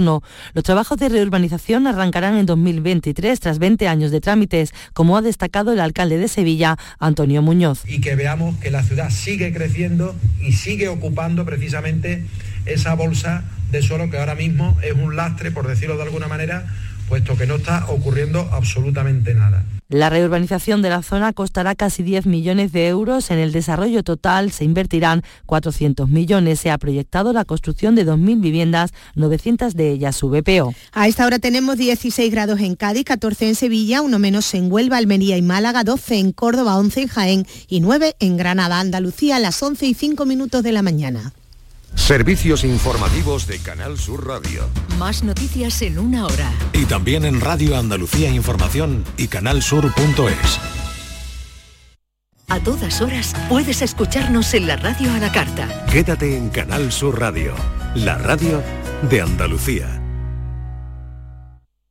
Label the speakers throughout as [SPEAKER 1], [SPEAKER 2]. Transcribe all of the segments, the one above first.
[SPEAKER 1] Los trabajos de reurbanización arrancarán en 2023 tras 20 años de trámites, como ha destacado el alcalde de Sevilla, Antonio Muñoz.
[SPEAKER 2] Y que veamos que la ciudad sigue creciendo y sigue ocupando precisamente esa bolsa de suelo que ahora mismo es un lastre, por decirlo de alguna manera, puesto que no está ocurriendo absolutamente nada.
[SPEAKER 1] La reurbanización de la zona costará casi 10 millones de euros. En el desarrollo total se invertirán 400 millones. Se ha proyectado la construcción de 2.000 viviendas, 900 de ellas BPO.
[SPEAKER 3] A esta hora tenemos 16 grados en Cádiz, 14 en Sevilla, uno menos en Huelva, Almería y Málaga, 12 en Córdoba, 11 en Jaén y 9 en Granada, Andalucía, a las 11 y 5 minutos de la mañana.
[SPEAKER 4] Servicios informativos de Canal Sur Radio.
[SPEAKER 5] Más noticias en una hora.
[SPEAKER 6] Y también en Radio Andalucía Información y canalsur.es.
[SPEAKER 5] A todas horas puedes escucharnos en la radio a la carta.
[SPEAKER 4] Quédate en Canal Sur Radio, la radio de Andalucía.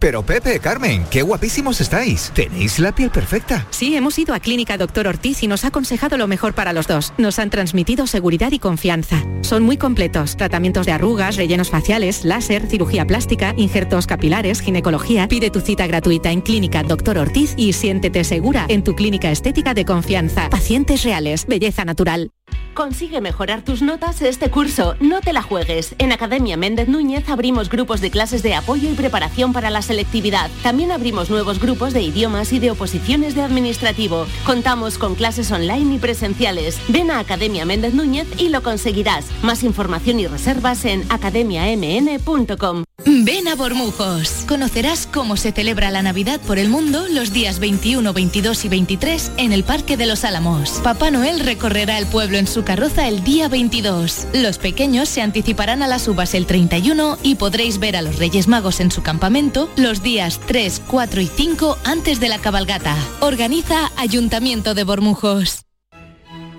[SPEAKER 7] Pero Pepe, Carmen, qué guapísimos estáis. Tenéis la piel perfecta.
[SPEAKER 8] Sí, hemos ido a Clínica Doctor Ortiz y nos ha aconsejado lo mejor para los dos. Nos han transmitido seguridad y confianza. Son muy completos. Tratamientos de arrugas, rellenos faciales, láser, cirugía plástica, injertos capilares, ginecología. Pide tu cita gratuita en Clínica Doctor Ortiz y siéntete segura en tu clínica estética de confianza. Pacientes reales, belleza natural.
[SPEAKER 9] Consigue mejorar tus notas este curso. No te la juegues. En Academia Méndez Núñez abrimos grupos de clases de apoyo y preparación para la selectividad. También abrimos nuevos grupos de idiomas y de oposiciones de administrativo. Contamos con clases online y presenciales. Ven a Academia Méndez Núñez y lo conseguirás. Más información y reservas en academiamn.com.
[SPEAKER 5] Ven a Bormujos. Conocerás cómo se celebra la Navidad por el mundo los días 21, 22 y 23 en el Parque de los Álamos. Papá Noel recorrerá el pueblo en su carroza el día 22. Los pequeños se anticiparán a las uvas el 31 y podréis ver a los Reyes Magos en su campamento los días 3, 4 y 5 antes de la cabalgata. Organiza Ayuntamiento de Bormujos.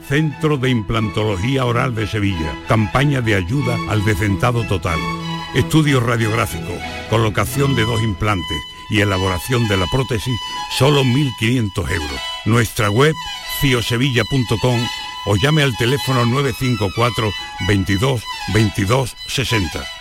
[SPEAKER 10] Centro de Implantología Oral de Sevilla. Campaña de ayuda al decentado total. Estudio radiográfico, colocación de dos implantes y elaboración de la prótesis, solo 1.500 euros. Nuestra web, ciosevilla.com o llame al teléfono 954 22 22 60.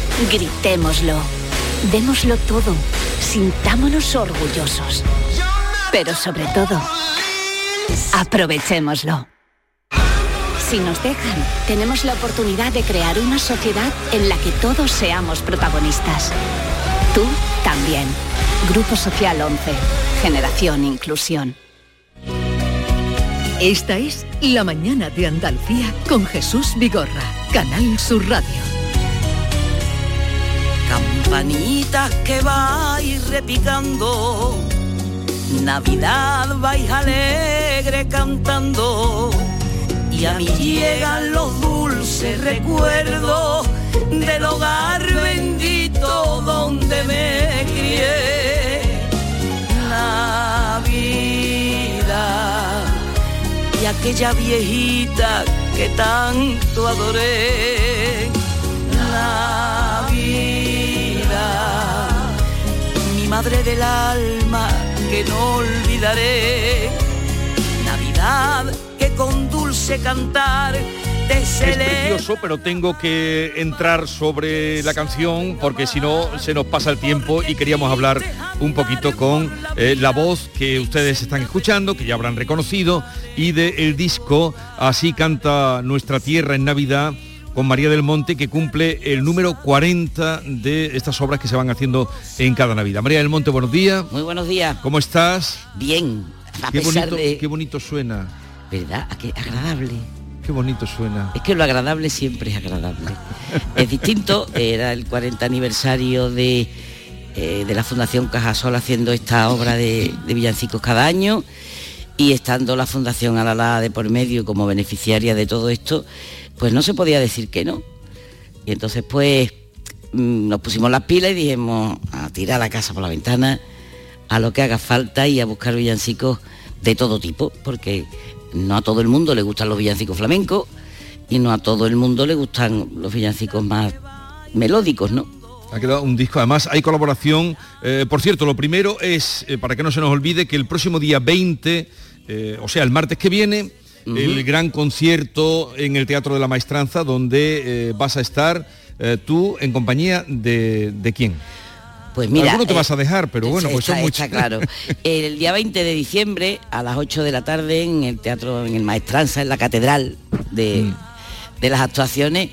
[SPEAKER 5] gritémoslo, démoslo todo, sintámonos orgullosos. Pero sobre todo, aprovechémoslo. Si nos dejan, tenemos la oportunidad de crear una sociedad en la que todos seamos protagonistas. Tú también. Grupo Social 11. Generación Inclusión. Esta es La Mañana de Andalucía con Jesús Vigorra. Canal Sur Radio.
[SPEAKER 11] Campanitas que vais repicando, Navidad vais alegre cantando, y a mí llegan los dulces recuerdos del hogar bendito donde me crié. Navidad y aquella viejita que tanto adoré. Madre del alma que no olvidaré. Navidad que con dulce cantar
[SPEAKER 12] es precioso, pero tengo que entrar sobre la canción porque si no se nos pasa el tiempo y queríamos hablar un poquito con eh, la voz que ustedes están escuchando, que ya habrán reconocido, y del el disco Así canta nuestra tierra en Navidad con María del Monte, que cumple el número 40 de estas obras que se van haciendo en cada Navidad. María del Monte, buenos días.
[SPEAKER 13] Muy buenos días.
[SPEAKER 12] ¿Cómo estás?
[SPEAKER 13] Bien, a
[SPEAKER 12] Qué
[SPEAKER 13] pesar
[SPEAKER 12] bonito,
[SPEAKER 13] de...
[SPEAKER 12] qué bonito suena.
[SPEAKER 13] ¿Verdad? Qué agradable.
[SPEAKER 12] Qué bonito suena.
[SPEAKER 13] Es que lo agradable siempre es agradable. es distinto, era el 40 aniversario de, eh, de la Fundación Cajasol haciendo esta obra de, de villancicos cada año y estando la Fundación Alalá de por medio como beneficiaria de todo esto, pues no se podía decir que no. Y entonces pues mm, nos pusimos las pilas y dijimos a tirar la casa por la ventana, a lo que haga falta y a buscar villancicos de todo tipo, porque no a todo el mundo le gustan los villancicos flamencos y no a todo el mundo le gustan los villancicos más melódicos, ¿no?
[SPEAKER 12] Ha quedado un disco, además hay colaboración. Eh, por cierto, lo primero es, eh, para que no se nos olvide, que el próximo día 20, eh, o sea, el martes que viene, el gran concierto en el Teatro de la Maestranza, donde eh, vas a estar eh, tú en compañía de, de quién.
[SPEAKER 13] Pues mira,
[SPEAKER 12] Alguno te
[SPEAKER 13] eh,
[SPEAKER 12] vas a dejar, pero bueno, pues
[SPEAKER 13] está,
[SPEAKER 12] son muchos.
[SPEAKER 13] está claro. El día 20 de diciembre a las 8 de la tarde en el teatro, en el Maestranza, en la catedral de,
[SPEAKER 12] Mm.
[SPEAKER 13] de las actuaciones,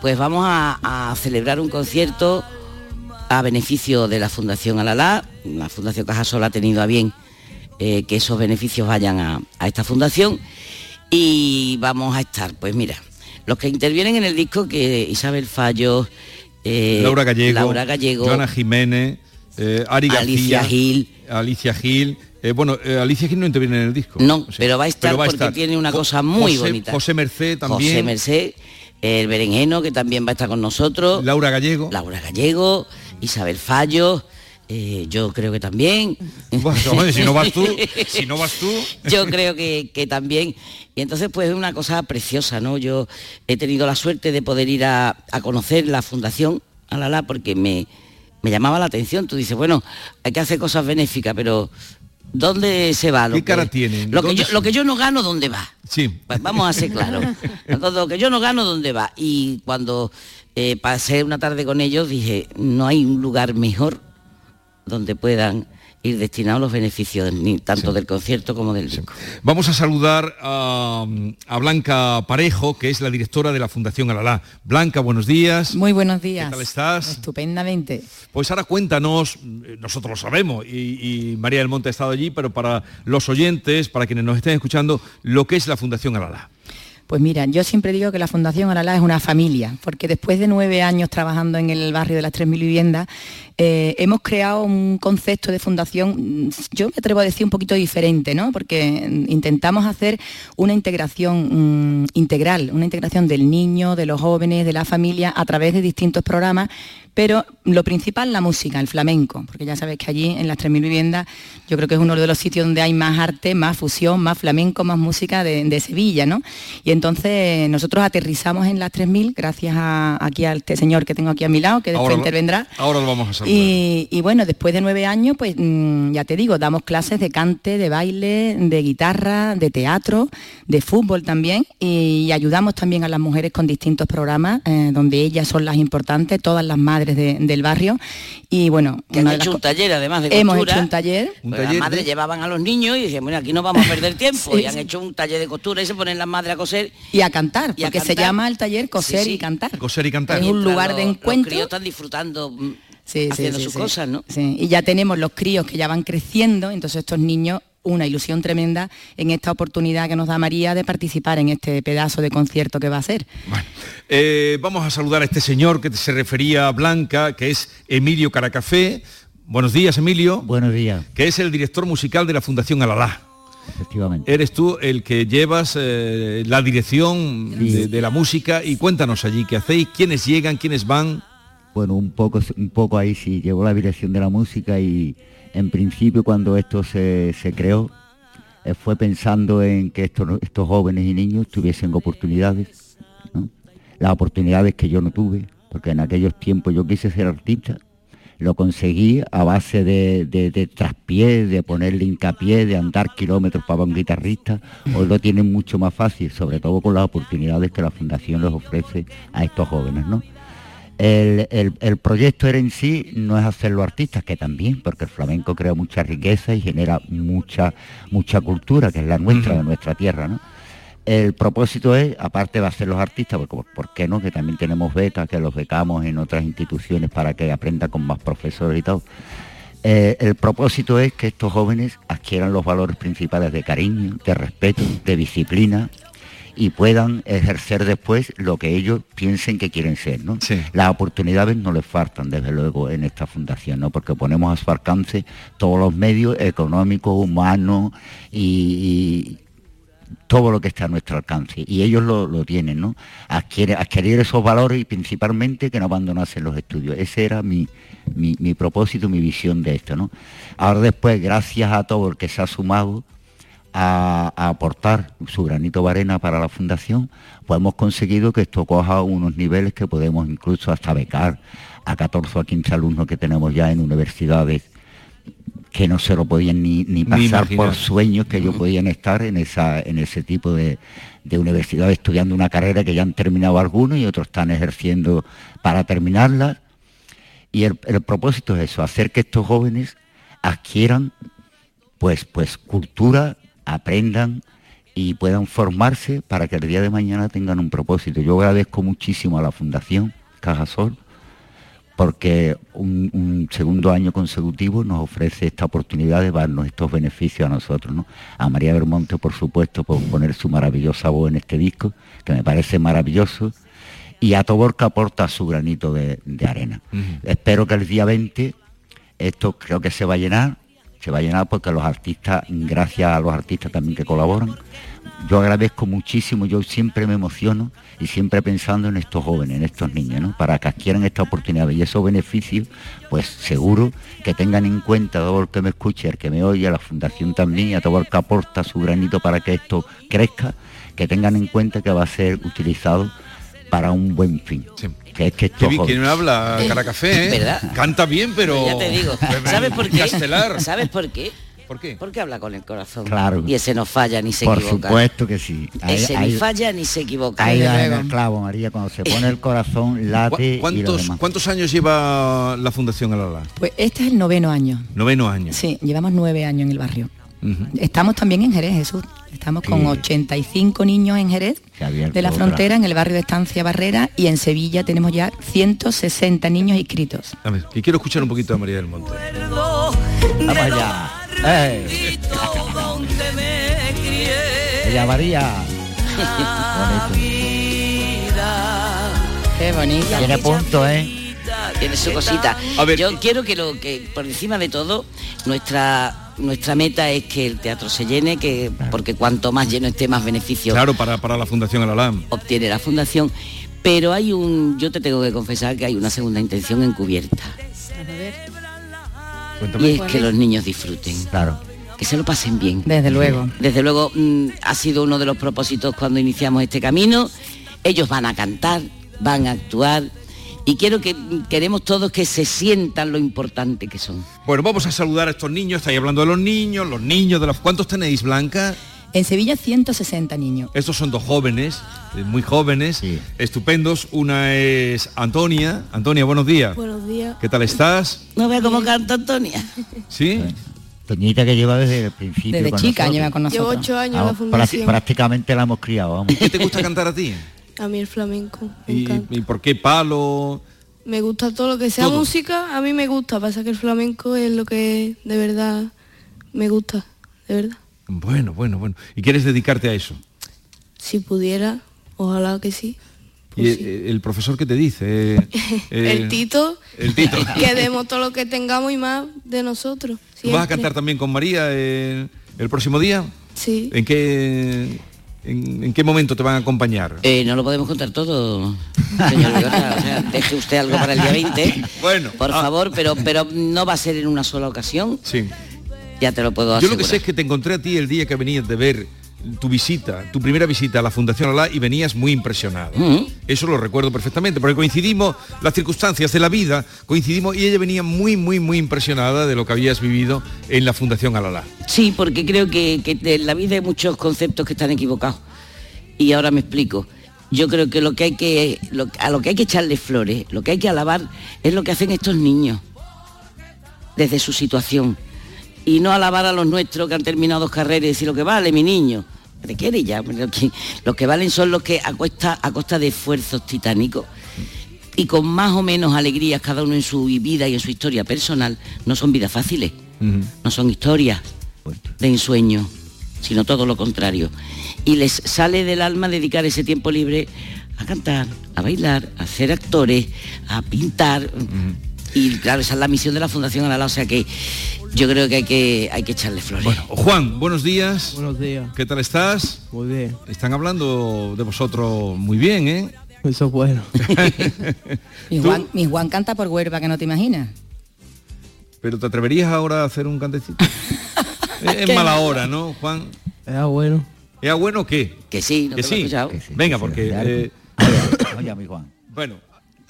[SPEAKER 13] pues vamos a, a celebrar un concierto a beneficio de la Fundación Alalá. La Fundación Cajasol ha tenido a bien eh, que esos beneficios vayan a, a esta fundación y vamos a estar, pues mira, los que intervienen en el disco, que Isabel Fallo, eh,
[SPEAKER 12] Laura Gallego,
[SPEAKER 13] Laura Gallego,
[SPEAKER 12] Joana Jiménez, eh, Ari
[SPEAKER 13] Alicia
[SPEAKER 12] García,
[SPEAKER 13] Gil.
[SPEAKER 12] Alicia Gil. Eh, bueno, Alicia Gil no interviene en el disco.
[SPEAKER 13] No, pero va a estar porque tiene una
[SPEAKER 12] Jo-
[SPEAKER 13] cosa muy
[SPEAKER 12] José-
[SPEAKER 13] bonita.
[SPEAKER 12] José Merced también.
[SPEAKER 13] José Merced, el berenjeno, que también va a estar con nosotros.
[SPEAKER 12] Laura Gallego.
[SPEAKER 13] Laura Gallego, Isabel Fallo, eh, yo creo que también.
[SPEAKER 12] Bueno, si no vas tú, si no vas tú.
[SPEAKER 13] yo creo que, que también. Y entonces pues es una cosa preciosa, ¿no? Yo he tenido la suerte de poder ir a, a conocer la Fundación Alala porque me, me llamaba la atención. Tú dices, bueno, hay que hacer cosas benéficas, pero ¿dónde se va? Lo
[SPEAKER 12] ¿Qué cara
[SPEAKER 13] que-
[SPEAKER 12] tiene?
[SPEAKER 13] Lo que,
[SPEAKER 12] ¿Dónde
[SPEAKER 13] yo, lo que yo no gano, ¿dónde va?
[SPEAKER 12] Sí.
[SPEAKER 13] Pues vamos a ser claros. Lo que yo no gano, ¿dónde va? Y cuando eh, pasé una tarde con ellos, dije, no hay un lugar mejor donde puedan ir destinados los beneficios, ni tanto del concierto como del disco.
[SPEAKER 12] Vamos a saludar a, a Blanca Parejo, que es la directora de la Fundación Alalá. Blanca, buenos días.
[SPEAKER 14] Muy buenos días.
[SPEAKER 12] ¿Qué tal estás?
[SPEAKER 14] Estupendamente.
[SPEAKER 12] Pues ahora cuéntanos, eh, nosotros lo sabemos y, y María del Monte ha estado allí, pero para los oyentes, para quienes nos estén escuchando, lo que es la Fundación Alalá.
[SPEAKER 14] Pues mira, yo siempre digo que la Fundación Alalá es una familia, porque después de nueve años trabajando en el barrio de las 3.000 viviendas, eh, hemos creado un concepto de fundación, mm, yo me atrevo a decir un poquito diferente, ¿no? Porque mm, intentamos hacer una integración mm, integral, una integración del niño, de los jóvenes, de la familia, a través de distintos programas, pero lo principal la música, el flamenco, porque ya sabes que allí en las 3.000 viviendas yo creo que es uno de los sitios donde hay más arte, más fusión, más flamenco, más música de, de Sevilla, ¿no? Y entonces nosotros aterrizamos en las 3.000 gracias a, aquí a este señor que tengo aquí a mi lado, que después
[SPEAKER 12] Ahora
[SPEAKER 14] intervendrá.
[SPEAKER 12] Ahora lo vamos a saludar.
[SPEAKER 14] Y, y bueno, después de nueve años, pues mm, ya te digo, damos clases de cante, de baile, de guitarra, de teatro, de fútbol también, y, ayudamos también a las mujeres con distintos programas, eh, donde ellas son las importantes, todas las madres de- del barrio. Y bueno, las
[SPEAKER 13] hecho un taller además de
[SPEAKER 14] Hemos
[SPEAKER 13] costura.
[SPEAKER 14] hecho un taller.
[SPEAKER 13] Pues las madres llevaban a los niños y decían, bueno, aquí no vamos a perder tiempo.
[SPEAKER 14] Sí.
[SPEAKER 13] Y han hecho un taller de costura y se ponen las madres a coser.
[SPEAKER 14] Y a cantar,
[SPEAKER 13] Y a
[SPEAKER 14] porque se llama el taller Coser
[SPEAKER 13] Sí, sí.
[SPEAKER 14] y Cantar.
[SPEAKER 12] Coser y cantar.
[SPEAKER 14] Es un
[SPEAKER 13] Mientras
[SPEAKER 14] lugar de encuentro.
[SPEAKER 13] Los críos están disfrutando mm,
[SPEAKER 14] Sí,
[SPEAKER 13] haciendo
[SPEAKER 14] sí,
[SPEAKER 13] sus
[SPEAKER 14] sí.
[SPEAKER 13] cosas, ¿no?
[SPEAKER 14] Sí, Y ya tenemos los críos que ya van creciendo, entonces estos niños una ilusión tremenda en esta oportunidad que nos da María de participar en este pedazo de concierto que va a ser.
[SPEAKER 12] Eh, vamos a saludar a este señor que se refería a Blanca, que es Emilio Caracafé. Buenos días, Emilio.
[SPEAKER 15] Buenos días.
[SPEAKER 12] Que es el director musical de la Fundación Alalá.
[SPEAKER 15] Efectivamente.
[SPEAKER 12] Eres tú el que llevas eh, la dirección de, de la música y cuéntanos allí qué hacéis, quiénes llegan, quiénes van.
[SPEAKER 15] Bueno, un poco, un poco ahí sí, llevo la dirección de la música y en principio cuando esto se, se creó eh, fue pensando en que estos, estos jóvenes y niños tuviesen oportunidades, ¿no? las oportunidades que yo no tuve, porque en aquellos tiempos yo quise ser artista, lo conseguí a base de, de, de traspié, de ponerle hincapié, de andar kilómetros para un guitarrista, hoy lo tienen mucho más fácil, sobre todo con las oportunidades que la Fundación les ofrece a estos jóvenes, ¿no? El, el- el proyecto era en sí no es hacerlo artistas, que también, porque el flamenco crea mucha riqueza y genera mucha, mucha cultura, que es la nuestra, de nuestra tierra, ¿no? El propósito es, aparte de hacer los artistas, porque ¿por- ¿por qué no? Que también tenemos becas, que los becamos en otras instituciones para que aprendan con más profesores y todo. Eh, el propósito es que estos jóvenes adquieran los valores principales de cariño, de respeto, de disciplina y puedan ejercer después lo que ellos piensen que quieren ser, ¿no? Las oportunidades no les faltan, desde luego, en esta fundación, ¿no? Porque ponemos a su alcance todos los medios económicos, humanos y, y todo lo que está a nuestro alcance. Y ellos lo, lo tienen, ¿no? Adquiere- adquirir esos valores y principalmente que no abandonasen los estudios. Ese era mi, mi, mi propósito, mi visión de esto, ¿no? Ahora después, gracias a todo el que se ha sumado, a, a aportar su granito de arena para la fundación, pues hemos conseguido que esto coja unos niveles que podemos incluso hasta becar a 14 o a 15 alumnos que tenemos ya en universidades que no se lo podían ni, ni pasar por sueños que ellos podían estar en, esa, en ese tipo de, de universidades estudiando una carrera que ya han terminado algunos y otros están ejerciendo para terminarla. Y el, el propósito es eso, hacer que estos jóvenes adquieran pues, pues cultura, aprendan y puedan formarse para que el día de mañana tengan un propósito. Yo agradezco muchísimo a la Fundación Cajasol porque un, un segundo año consecutivo nos ofrece esta oportunidad de darnos estos beneficios a nosotros. ¿no? A María Bermonte, por supuesto, por poner su maravillosa voz en este disco, que me parece maravilloso, y a Tobor que aporta su granito de, de arena. Espero que el día 20 esto creo que se va a llenar, se va a llenar porque los artistas, gracias a los artistas también que colaboran, yo agradezco muchísimo, yo siempre me emociono y siempre pensando en estos jóvenes, en estos niños, ¿no? para que adquieran esta oportunidad y esos beneficios, pues seguro que tengan en cuenta todo el que me escuche, el que me oye, a la fundación también y a todo el que aporta su granito para que esto crezca, que tengan en cuenta que va a ser utilizado para un buen fin. Que es que
[SPEAKER 12] bien, ¿Quién
[SPEAKER 15] jóvenes-
[SPEAKER 12] habla Caracafé? ¿eh?
[SPEAKER 13] ¿Verdad?
[SPEAKER 12] Canta bien, pero...
[SPEAKER 13] Ya te digo. ¿Sabes por qué?
[SPEAKER 12] Castelar.
[SPEAKER 13] ¿Sabes por qué?
[SPEAKER 12] ¿Por qué?
[SPEAKER 13] Porque habla con el corazón.
[SPEAKER 15] Claro.
[SPEAKER 13] Y ese no falla ni se
[SPEAKER 15] Por
[SPEAKER 13] equivoca.
[SPEAKER 15] supuesto que sí. Ahí-
[SPEAKER 13] ese
[SPEAKER 15] ahí-
[SPEAKER 13] ni falla ni se equivoca.
[SPEAKER 15] Ahí
[SPEAKER 13] luego.
[SPEAKER 15] el clavo, María, cuando se pone el corazón, late y lo
[SPEAKER 12] ¿Cuántos,
[SPEAKER 15] demás.
[SPEAKER 12] ¿Cuántos años lleva la Fundación Alala?
[SPEAKER 14] Pues este es el noveno año.
[SPEAKER 12] Noveno año.
[SPEAKER 14] Sí, llevamos nueve años en el barrio. Estamos también en Jerez, Jesús. Estamos con
[SPEAKER 15] Sí.
[SPEAKER 14] 85 niños en Jerez de la
[SPEAKER 15] otra.
[SPEAKER 14] frontera, en el barrio de Estancia Barrera, y en Sevilla tenemos ya 160 niños inscritos.
[SPEAKER 12] A ver, y quiero escuchar un poquito a María del Monte.
[SPEAKER 15] Vamos allá. ¡Eh! Ella María.
[SPEAKER 14] Qué bonito.
[SPEAKER 15] Tiene punto, ¿eh?
[SPEAKER 13] Tiene su cosita. Yo quiero que lo que por encima de todo nuestra nuestra meta es que el teatro se llene, que porque cuanto más lleno esté más beneficio
[SPEAKER 12] Claro, para, para la Fundación Alala.
[SPEAKER 13] obtiene la fundación. Pero hay un, yo te tengo que confesar que hay una segunda intención encubierta. Y es que los niños disfruten.
[SPEAKER 15] Claro.
[SPEAKER 13] Que se lo pasen bien.
[SPEAKER 14] Desde luego.
[SPEAKER 13] Desde luego mm, ha sido uno de los propósitos cuando iniciamos este camino. Ellos van a cantar, van a actuar y quiero que mm, queremos todos que se sientan lo importante que son.
[SPEAKER 12] Bueno, vamos a saludar a estos niños. Estáis hablando de los niños, los niños de los... ¿Cuántos tenéis, Blanca?
[SPEAKER 14] En Sevilla 160 niños.
[SPEAKER 12] Estos son dos jóvenes, eh, muy jóvenes, estupendos. Una es Antonia. Antonia, buenos días.
[SPEAKER 16] Buenos días.
[SPEAKER 12] ¿Qué tal estás?
[SPEAKER 13] No vea cómo canta Antonia.
[SPEAKER 12] ¿Sí?
[SPEAKER 15] Toñita que lleva desde el principio
[SPEAKER 14] Desde
[SPEAKER 15] con
[SPEAKER 14] chica
[SPEAKER 15] nosotros.
[SPEAKER 14] lleva con
[SPEAKER 16] Llevo
[SPEAKER 14] nosotros.
[SPEAKER 16] ocho años en la fundación.
[SPEAKER 15] prácti- prácticamente la hemos criado, vamos.
[SPEAKER 12] ¿Qué te gusta cantar a ti?
[SPEAKER 16] A mí el flamenco. Me,
[SPEAKER 12] ¿Y, y por qué palo?
[SPEAKER 16] me gusta todo lo que sea
[SPEAKER 12] Todo.
[SPEAKER 16] música, a mí me gusta. Pasa que el flamenco es lo que de verdad me gusta. De verdad.
[SPEAKER 12] Bueno, bueno, bueno. ¿Y quieres dedicarte a eso?
[SPEAKER 16] Si pudiera, ojalá que sí.
[SPEAKER 12] ¿Y el, el profesor qué te dice? Eh, eh,
[SPEAKER 16] el Tito,
[SPEAKER 12] El Tito.
[SPEAKER 16] que demos todo lo que tengamos y más de nosotros.
[SPEAKER 12] ¿Tú vas a cantar también con María eh, el próximo día?
[SPEAKER 16] Sí.
[SPEAKER 12] ¿En qué, en, en qué momento te van a acompañar?
[SPEAKER 13] Eh, no lo podemos contar todo, señor Vigorra. O sea, deje usted algo para el día 20.
[SPEAKER 12] Bueno.
[SPEAKER 13] Por
[SPEAKER 12] ah,
[SPEAKER 13] favor, pero, pero no va a ser en una sola ocasión.
[SPEAKER 12] Sí.
[SPEAKER 13] Ya te lo puedo
[SPEAKER 12] Yo
[SPEAKER 13] asegurar.
[SPEAKER 12] lo que sé es que te encontré a ti el día que venías de ver tu visita, tu primera visita a la Fundación Alá y venías muy impresionado.
[SPEAKER 13] Mm.
[SPEAKER 12] Eso lo recuerdo perfectamente, porque coincidimos, las circunstancias de la vida, coincidimos y ella venía muy, muy, muy impresionada de lo que habías vivido en la Fundación Alalá.
[SPEAKER 13] Sí, porque creo que, que en la vida hay muchos conceptos que están equivocados. Y ahora me explico. Yo creo que lo que hay que lo- a lo que hay que echarle flores, lo que hay que alabar es lo que hacen estos niños desde su situación y no alabar a los nuestros que han terminado dos carreras y decir lo que vale mi niño. ¿De qué eres ya? Que, los que valen son los que a costa, a costa de esfuerzos titánicos y con más o menos alegrías cada uno en su vida y en su historia personal, no son vidas fáciles no son historias de ensueño, sino todo lo contrario. Y les sale del alma dedicar ese tiempo libre a cantar, a bailar, a ser actores, a pintar. Y claro, esa es la misión de la Fundación Alala, o sea que yo creo que hay que, hay que echarle flores.
[SPEAKER 12] Juan, buenos días.
[SPEAKER 17] Buenos días.
[SPEAKER 12] ¿Qué tal estás?
[SPEAKER 17] Muy bien.
[SPEAKER 12] Están hablando de vosotros muy bien, ¿eh?
[SPEAKER 17] Eso es bueno.
[SPEAKER 14] Mi Juan, mi Juan canta por huerva, que no te imaginas.
[SPEAKER 12] Pero ¿te atreverías ahora a hacer un cantecito? es es
[SPEAKER 17] Que
[SPEAKER 12] mala
[SPEAKER 17] no.
[SPEAKER 12] hora, ¿no, Juan?
[SPEAKER 17] Era bueno.
[SPEAKER 12] ¿Era bueno o qué?
[SPEAKER 13] Que sí,
[SPEAKER 12] que sí. Venga, porque... eh,
[SPEAKER 15] Oye, mi Juan.
[SPEAKER 12] bueno,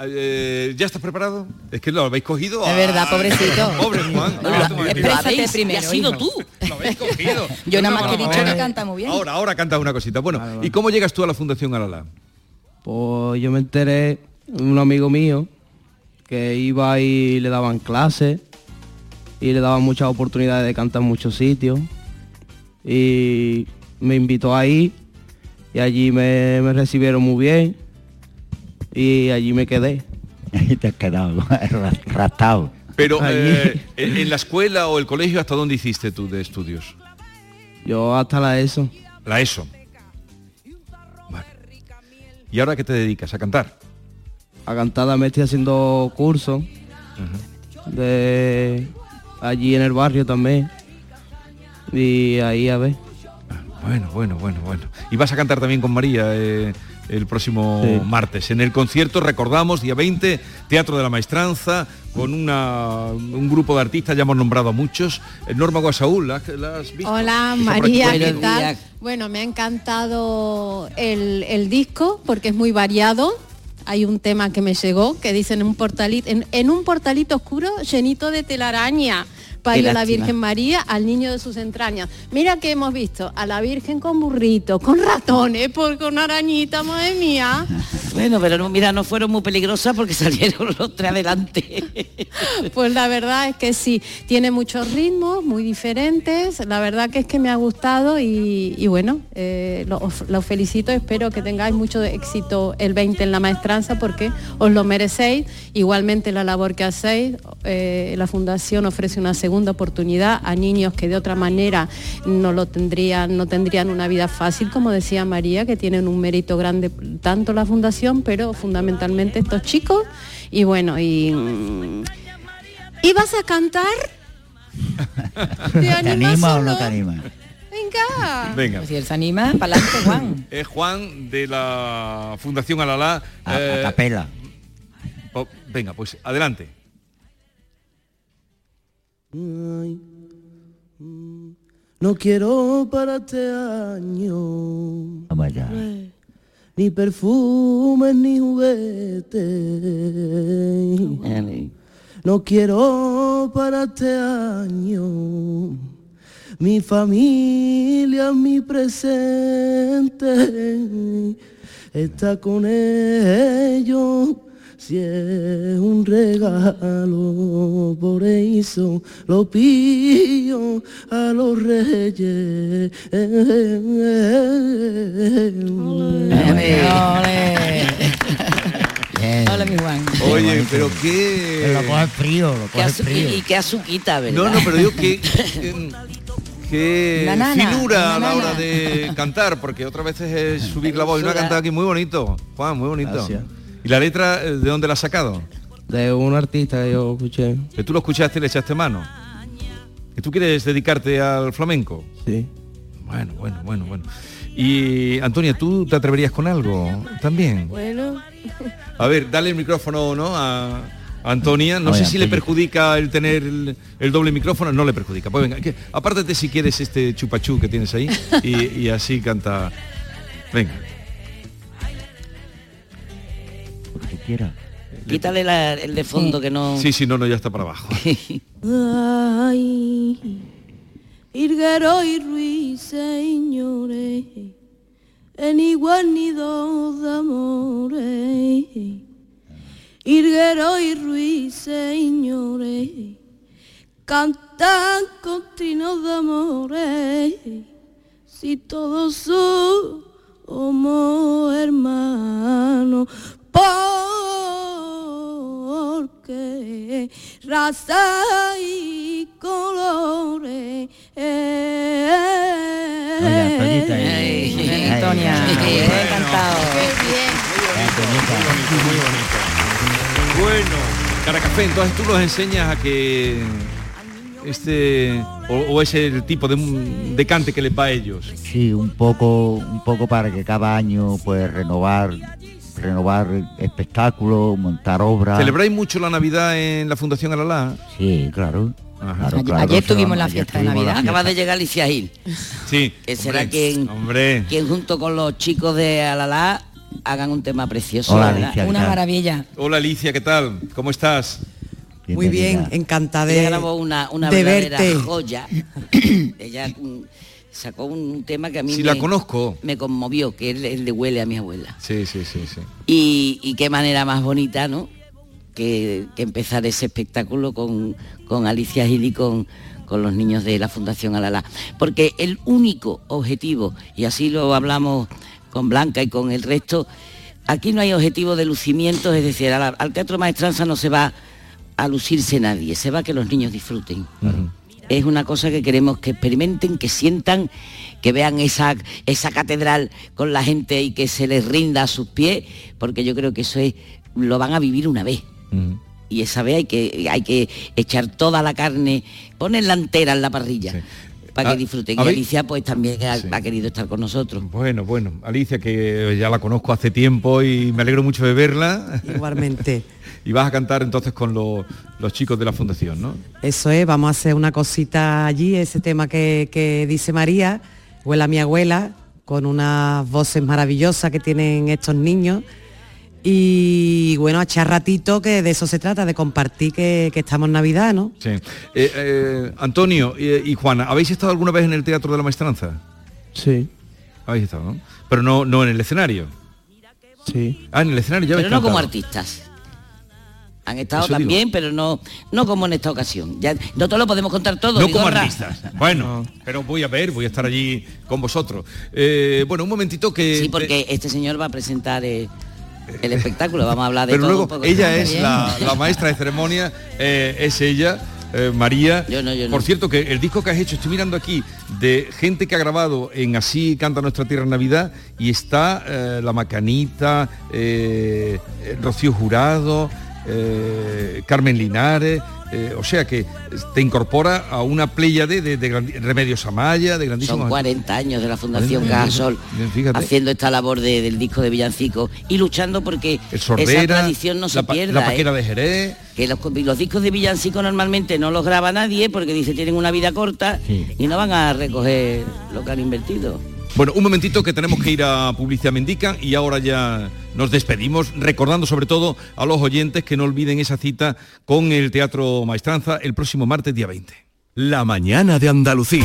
[SPEAKER 12] eh, ¿ya estás preparado? Es que lo habéis cogido.
[SPEAKER 14] Es verdad, pobrecito.
[SPEAKER 12] Pobre Juan. Tú,
[SPEAKER 14] lo
[SPEAKER 12] mira.
[SPEAKER 14] habéis- primero,
[SPEAKER 13] has sido
[SPEAKER 14] hijo.
[SPEAKER 13] tú.
[SPEAKER 12] Lo habéis cogido.
[SPEAKER 14] Yo nada
[SPEAKER 12] No,
[SPEAKER 14] más que he
[SPEAKER 12] no,
[SPEAKER 14] dicho
[SPEAKER 12] ahora-
[SPEAKER 14] que canta muy bien.
[SPEAKER 12] Ahora, ahora canta una cosita. Bueno, ¿y cómo llegas tú a la Fundación Alala?
[SPEAKER 17] Pues yo me enteré, un amigo mío, que iba y le daban clases y le daban muchas oportunidades de cantar en muchos sitios. Y me invitó ahí y allí me, me recibieron muy bien y allí me quedé.
[SPEAKER 15] Y te has quedado ra- rastado.
[SPEAKER 12] Pero
[SPEAKER 17] Allí.
[SPEAKER 12] eh, en la escuela o el colegio, ¿hasta dónde hiciste tú de estudios?
[SPEAKER 17] Yo hasta la ESO.
[SPEAKER 12] La ESO. Vale. ¿Y ahora qué te dedicas? ¿A cantar?
[SPEAKER 17] A cantada me estoy haciendo cursos de allí en el barrio también. Y ahí a ver.
[SPEAKER 12] Bueno, bueno, bueno, bueno. Y vas a cantar también con María eh, el próximo
[SPEAKER 17] Sí.
[SPEAKER 12] martes. En el concierto, recordamos, día 20, Teatro de la Maestranza, con una, un grupo de artistas, ya hemos nombrado a muchos. Eh, Norma Guasaúl, ¿la, la has visto?
[SPEAKER 18] Hola. María, ¿qué tal? Bueno, me ha encantado el, el disco porque es muy variado. Hay un tema que me llegó que dice en un portalito, en, en un portalito oscuro llenito de telaraña. Parió la
[SPEAKER 13] lástima.
[SPEAKER 18] Virgen María al niño de sus entrañas. Mira que hemos visto a la Virgen con burrito, con ratones, por, con arañita, madre mía.
[SPEAKER 13] Bueno, pero no, mira, no fueron muy peligrosas porque salieron los tres adelante.
[SPEAKER 18] Pues la verdad es que sí, tiene muchos ritmos muy diferentes, la verdad que es que me ha gustado y, y bueno, eh, lo- os lo felicito, espero que tengáis mucho éxito el 20 en la maestranza porque os lo merecéis, igualmente la labor que hacéis, eh, la Fundación ofrece una segunda oportunidad a niños que de otra manera no lo tendrían, no tendrían una vida fácil, como decía María, que tienen un mérito grande tanto la Fundación, pero fundamentalmente estos chicos y bueno, y... mm, ¿Y vas a cantar? ¿Te
[SPEAKER 15] ¿Te
[SPEAKER 18] animas
[SPEAKER 15] anima
[SPEAKER 18] o
[SPEAKER 15] no
[SPEAKER 18] no?
[SPEAKER 15] te anima?
[SPEAKER 18] Venga.
[SPEAKER 12] Venga.
[SPEAKER 14] Pues si él se anima, para adelante, Juan.
[SPEAKER 12] Es Juan de la Fundación Alalá.
[SPEAKER 15] A,
[SPEAKER 12] Eh,
[SPEAKER 15] a capela.
[SPEAKER 12] oh, venga, pues adelante.
[SPEAKER 17] Ay, No quiero para este año
[SPEAKER 15] allá.
[SPEAKER 17] ni perfumes ni juguetes. No quiero para este año mi familia, mi presente. Está con ellos si es un regalo, por eso lo pillo a los reyes.
[SPEAKER 15] Bien.
[SPEAKER 14] Hola, mi Juan.
[SPEAKER 12] Oye, pero qué...
[SPEAKER 15] Pero lo coges frío, lo
[SPEAKER 13] Qué
[SPEAKER 15] coges frío.
[SPEAKER 13] y qué azuquita, ¿verdad?
[SPEAKER 12] No, no, pero digo que... qué
[SPEAKER 14] nana,
[SPEAKER 12] finura a la hora de cantar, porque otras veces es subir la voz y una cantado aquí muy bonito. Juan, muy bonito.
[SPEAKER 17] Gracias.
[SPEAKER 12] ¿Y la letra eh, de dónde la has sacado?
[SPEAKER 17] De un artista que yo escuché.
[SPEAKER 12] Que tú lo escuchaste y le echaste mano. ¿Que tú quieres dedicarte al flamenco?
[SPEAKER 17] Sí.
[SPEAKER 12] Bueno, bueno, bueno, bueno. Y Antonia, ¿tú te atreverías con algo también?
[SPEAKER 16] Bueno,
[SPEAKER 12] A ver, dale el micrófono, ¿no? A Antonia. No
[SPEAKER 15] A
[SPEAKER 12] sé si le perjudica el tener el, el doble micrófono. No le perjudica. Pues venga, que- apártate si quieres este chupachú que tienes ahí y, y así canta. Venga.
[SPEAKER 15] Quieras.
[SPEAKER 13] Quítale la- el de fondo que no...
[SPEAKER 12] Sí, sí, no, no, ya está para abajo.
[SPEAKER 16] Ay, Irguero y ruiseñores, en igual nido de amores. Irguero y ruiseñores, cantan continuos de amores, si todos somos hermanos. Porque raza y colores.
[SPEAKER 15] Oye, Antoñita, eh.
[SPEAKER 13] Ay,
[SPEAKER 14] Antonia, bien cantado.
[SPEAKER 12] Muy bonito. Bueno, Caracafé, entonces tú los enseñas a que este o, o es el tipo de, de cante que les va a ellos.
[SPEAKER 15] Sí, un poco, un poco para que cada año pues renovar, renovar espectáculos, montar obras.
[SPEAKER 12] ¿Celebráis mucho la Navidad en la Fundación Alalá?
[SPEAKER 15] Sí, claro. claro,
[SPEAKER 14] Ayer-
[SPEAKER 15] claro,
[SPEAKER 14] ayer
[SPEAKER 15] se
[SPEAKER 14] tuvimos la fiesta de Navidad.
[SPEAKER 13] Acaba de llegar Alicia Gil,
[SPEAKER 12] Sí.
[SPEAKER 13] que será
[SPEAKER 12] hombre,
[SPEAKER 13] quien,
[SPEAKER 12] Hombre.
[SPEAKER 13] quien junto con los chicos de Alalá hagan un tema precioso.
[SPEAKER 15] Hola,
[SPEAKER 13] ¿verdad?
[SPEAKER 15] Alicia, ¿qué
[SPEAKER 14] Una maravilla.
[SPEAKER 12] Hola Alicia, ¿qué tal? ¿Cómo estás?
[SPEAKER 19] Muy bien, encantada
[SPEAKER 13] Ella
[SPEAKER 19] de,
[SPEAKER 13] grabó una, una
[SPEAKER 19] de
[SPEAKER 13] verdadera
[SPEAKER 19] verte.
[SPEAKER 13] joya. Ella mm, sacó un tema que a mí
[SPEAKER 12] Sí,
[SPEAKER 13] me,
[SPEAKER 12] la conozco.
[SPEAKER 13] me conmovió, que es el de Huele a mi abuela.
[SPEAKER 12] Sí, sí, sí, sí.
[SPEAKER 13] Y, y qué manera más bonita, ¿no? Que, que empezar ese espectáculo con, con Alicia Gil y con, con los niños de la Fundación Alalá. Porque el único objetivo, y así lo hablamos con Blanca y con el resto, aquí no hay objetivo de lucimiento, es decir, al Teatro Maestranza no se va a lucirse nadie, se va a que los niños disfruten. Es una cosa que queremos que experimenten, que sientan, que vean esa, esa catedral con la gente y que se les rinda a sus pies, porque yo creo que eso es, lo van a vivir una vez. Y esa vez hay que, hay que echar toda la carne, ponerla entera en la parrilla, para
[SPEAKER 12] Ah,
[SPEAKER 13] que disfruten.
[SPEAKER 12] a
[SPEAKER 13] Y Alicia pues también ha, ha querido estar con nosotros.
[SPEAKER 12] Bueno, bueno, Alicia, que ya la conozco hace tiempo y me alegro mucho de verla.
[SPEAKER 19] Igualmente.
[SPEAKER 12] y vas a cantar entonces con los, los chicos de la fundación, ¿no?
[SPEAKER 19] Eso es, vamos a hacer una cosita allí, ese tema que, que dice María, huela mi abuela, con unas voces maravillosas que tienen estos niños. Y bueno, a echar ratito que de eso se trata, de compartir que, que estamos en Navidad, ¿no?
[SPEAKER 12] Sí. Eh, eh, Antonio y, y Juana, ¿habéis estado alguna vez en el Teatro de la Maestranza?
[SPEAKER 17] Sí.
[SPEAKER 12] Habéis estado, ¿no? Pero no, no en el escenario.
[SPEAKER 17] Sí.
[SPEAKER 12] Ah, en el escenario ya
[SPEAKER 13] Pero no como artistas. Han estado
[SPEAKER 12] Eso digo.
[SPEAKER 13] también, pero no, no como en esta ocasión. Ya, no todo lo podemos contar todo.
[SPEAKER 12] No como artistas. Bueno, pero voy a ver, voy a estar allí con vosotros. Eh, bueno, un momentito que...
[SPEAKER 13] Sí, porque este señor va a presentar eh, el espectáculo, vamos a hablar de
[SPEAKER 12] Pero
[SPEAKER 13] todo
[SPEAKER 12] luego
[SPEAKER 13] un poco.
[SPEAKER 12] ella es la, la maestra de ceremonia, eh, es ella, eh, María.
[SPEAKER 13] Yo no, yo no.
[SPEAKER 12] Por cierto, que el disco que has hecho, estoy mirando aquí, de gente que ha grabado en Así canta nuestra tierra en Navidad, y está eh, La Macanita, eh, Rocío Jurado, eh, Carmen Linares. eh, o sea que te incorpora a una pléyade de, de grandi- Remedios Amaya, de grandísimos...
[SPEAKER 13] Son 40 años de la Fundación
[SPEAKER 12] 40 años.
[SPEAKER 13] Cajasol haciendo esta labor de- del disco de Villancico y luchando porque
[SPEAKER 12] El
[SPEAKER 13] esa
[SPEAKER 12] Sordera,
[SPEAKER 13] tradición no se
[SPEAKER 12] la,
[SPEAKER 13] pierda.
[SPEAKER 12] la Paquera
[SPEAKER 13] ¿eh?
[SPEAKER 12] de Jerez.
[SPEAKER 13] Que los, los discos de Villancico normalmente no los graba nadie porque dice tienen una vida corta y no van a recoger lo que han invertido.
[SPEAKER 12] Bueno, un momentito que tenemos que ir a Publicidad Mendica y ahora ya nos despedimos, recordando sobre todo a los oyentes que no olviden esa cita con el Teatro Maestranza el próximo martes día 20.
[SPEAKER 4] La mañana de Andalucía.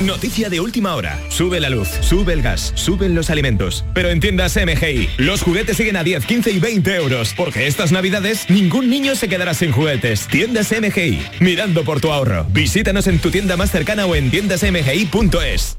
[SPEAKER 20] Noticia de última hora. Sube la luz, sube el gas, suben los alimentos. Pero en tiendas MGI, los juguetes siguen a 10, 15 y 20 euros. Porque estas navidades ningún niño se quedará sin juguetes. Tiendas MGI, mirando por tu ahorro. Visítanos en tu tienda más cercana o en tiendasmgi.es.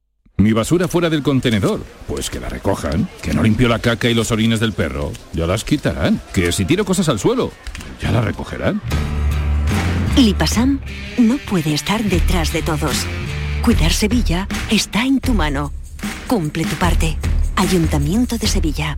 [SPEAKER 21] Mi basura fuera del contenedor. Pues que la recojan. Que no limpio la caca y los orines del perro. Ya las quitarán. Que si tiro cosas al suelo. Ya la recogerán.
[SPEAKER 22] Lipasam no puede estar detrás de todos. Cuidar Sevilla está en tu mano. Cumple tu parte. Ayuntamiento de Sevilla.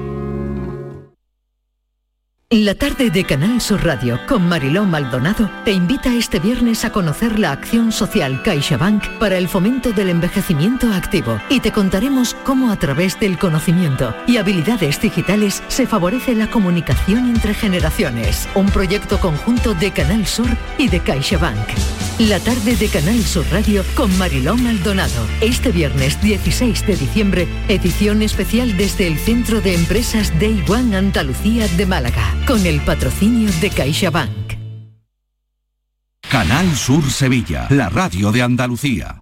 [SPEAKER 23] La tarde de Canal Sur Radio con Mariló Maldonado te invita este viernes a conocer la acción social CaixaBank para el fomento del envejecimiento activo y te contaremos cómo a través del conocimiento y habilidades digitales se favorece la comunicación entre generaciones. Un proyecto conjunto de Canal Sur y de CaixaBank. La tarde de Canal Sur Radio con Mariló Maldonado. Este viernes 16 de diciembre, edición especial desde el Centro de Empresas Day One Andalucía de Málaga, con el patrocinio de CaixaBank.
[SPEAKER 24] Canal Sur Sevilla, la radio de Andalucía.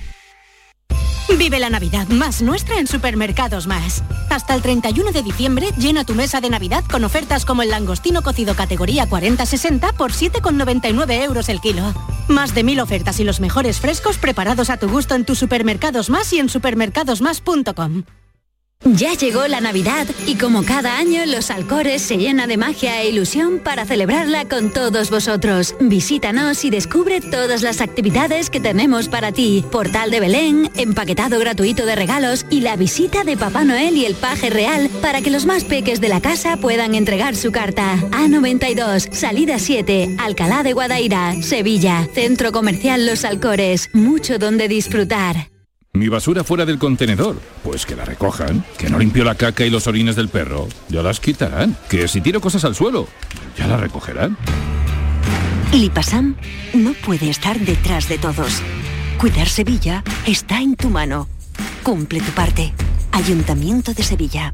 [SPEAKER 25] Vive la Navidad más nuestra en Supermercados Más. Hasta el 31 de diciembre llena tu mesa de Navidad con ofertas como el langostino cocido categoría 40-60 por 7,99 euros el kilo. Más de mil ofertas y los mejores frescos preparados a tu gusto en tus Supermercados Más y en supermercadosmás.com.
[SPEAKER 26] Ya llegó la Navidad y como cada año Los Alcores se llena de magia e ilusión para celebrarla con todos vosotros. Visítanos y descubre todas las actividades que tenemos para ti. Portal de Belén, empaquetado gratuito de regalos y la visita de Papá Noel y el paje real para que los más peques de la casa puedan entregar su carta. A92, salida 7, Alcalá de Guadaira, Sevilla, Centro Comercial Los Alcores. Mucho donde disfrutar.
[SPEAKER 21] Mi basura fuera del contenedor. Pues que la recojan. Que no limpio la caca y los orines del perro. Ya las quitarán. Que si tiro cosas al suelo. Ya la recogerán.
[SPEAKER 22] Lipasam no puede estar detrás de todos. Cuidar Sevilla está en tu mano. Cumple tu parte. Ayuntamiento de Sevilla.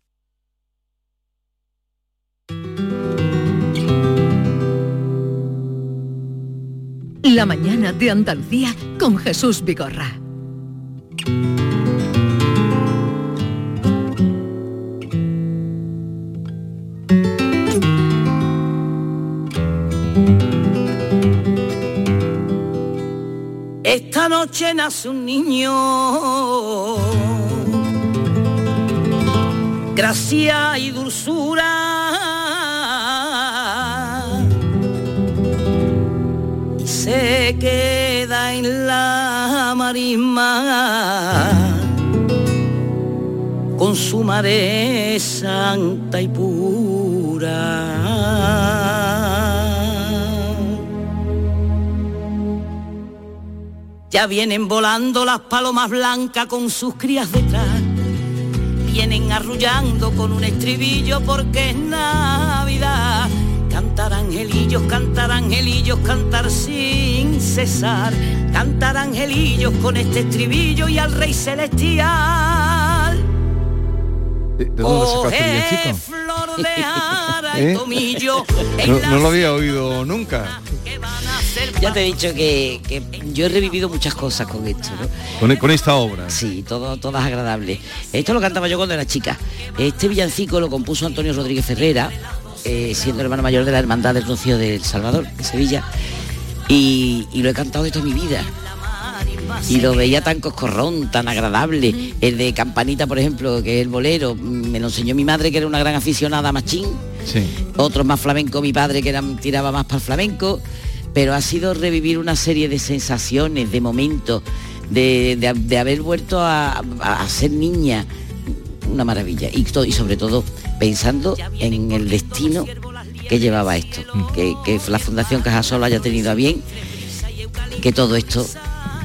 [SPEAKER 23] La mañana de Andalucía con Jesús Vigorra.
[SPEAKER 13] Esta noche nace un niño, gracia y dulzura. Se queda en la marisma con su mare santa y pura. Ya vienen volando las palomas blancas con sus crías detrás. Vienen arrullando con un estribillo porque es Navidad. Cantar angelillos, cantar angelillos, cantar sin cesar. Cantar angelillos con este estribillo y al rey celestial.
[SPEAKER 12] ¿De dónde lo sacaste villancico?
[SPEAKER 13] flor de ara y
[SPEAKER 12] ¿Eh?
[SPEAKER 13] tomillo
[SPEAKER 12] No, lo había oído nunca.
[SPEAKER 18] Ya te he dicho que, que yo he revivido muchas cosas con esto, ¿no?
[SPEAKER 12] Con, con esta obra.
[SPEAKER 18] Sí, todo, todas agradables. Esto lo cantaba yo cuando era chica. Este villancico lo compuso Antonio Rodríguez Ferrera, eh, siendo el hermano mayor de la Hermandad del Rocío del Salvador, de Sevilla. Y, y lo he cantado de toda mi vida. Y lo veía tan coscorrón, tan agradable. El de Campanita, por ejemplo, que es el bolero, me lo enseñó mi madre, que era una gran aficionada a machín.
[SPEAKER 12] Sí.
[SPEAKER 18] Otros más flamenco, mi padre, que era, tiraba más para el flamenco. Pero ha sido revivir una serie de sensaciones, de momentos, de, de- de haber vuelto a, a- a ser niña. Una maravilla. Y, to- y sobre todo pensando en el destino que llevaba esto. Que, que la Fundación Cajasol haya tenido a bien que todo esto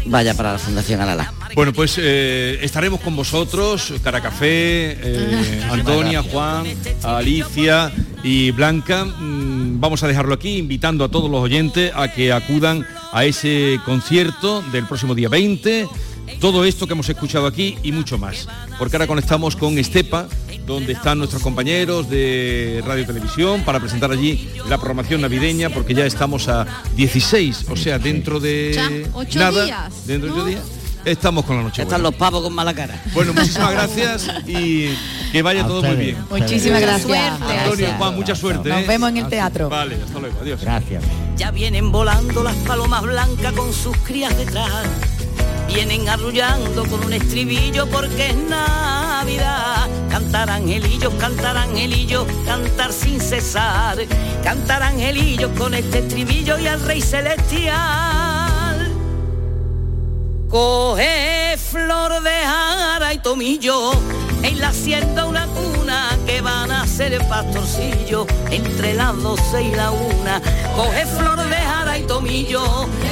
[SPEAKER 18] vaya para la Fundación Alala.
[SPEAKER 12] Bueno, pues eh, estaremos con vosotros, Cara Café, eh, Antonia, Juan, Alicia y Blanca. Mm, Vamos a dejarlo aquí, invitando a todos los oyentes a que acudan a ese concierto del próximo día 20. Todo esto que hemos escuchado aquí y mucho más. Porque ahora conectamos con Estepa, donde están nuestros compañeros de Radio y Televisión para presentar allí la programación navideña, porque ya estamos a 16, o sea, dentro de
[SPEAKER 18] ocho
[SPEAKER 12] nada,
[SPEAKER 18] días,
[SPEAKER 12] dentro de
[SPEAKER 18] ¿no?
[SPEAKER 12] ocho días. Estamos con la noche.
[SPEAKER 18] Están los pavos con mala cara.
[SPEAKER 12] Bueno, muchísimas gracias y que vaya todo muy bien.
[SPEAKER 15] Muchísimas gracias.
[SPEAKER 12] Antonio, Juan, mucha suerte.
[SPEAKER 15] Nos
[SPEAKER 12] ¿eh?
[SPEAKER 15] vemos en el teatro.
[SPEAKER 12] Vale, hasta luego. Adiós.
[SPEAKER 13] Gracias. Ya vienen volando las palomas blancas con sus crías detrás. Vienen arrullando con un estribillo porque es Navidad. Cantar angelillos, cantar angelillos, cantar sin cesar. Cantar angelillos con este estribillo y al rey celestial. Coge flor de jara y tomillo en la hacienda una cuna que van a ser pastorcillo entre las doce y la una. Tomillo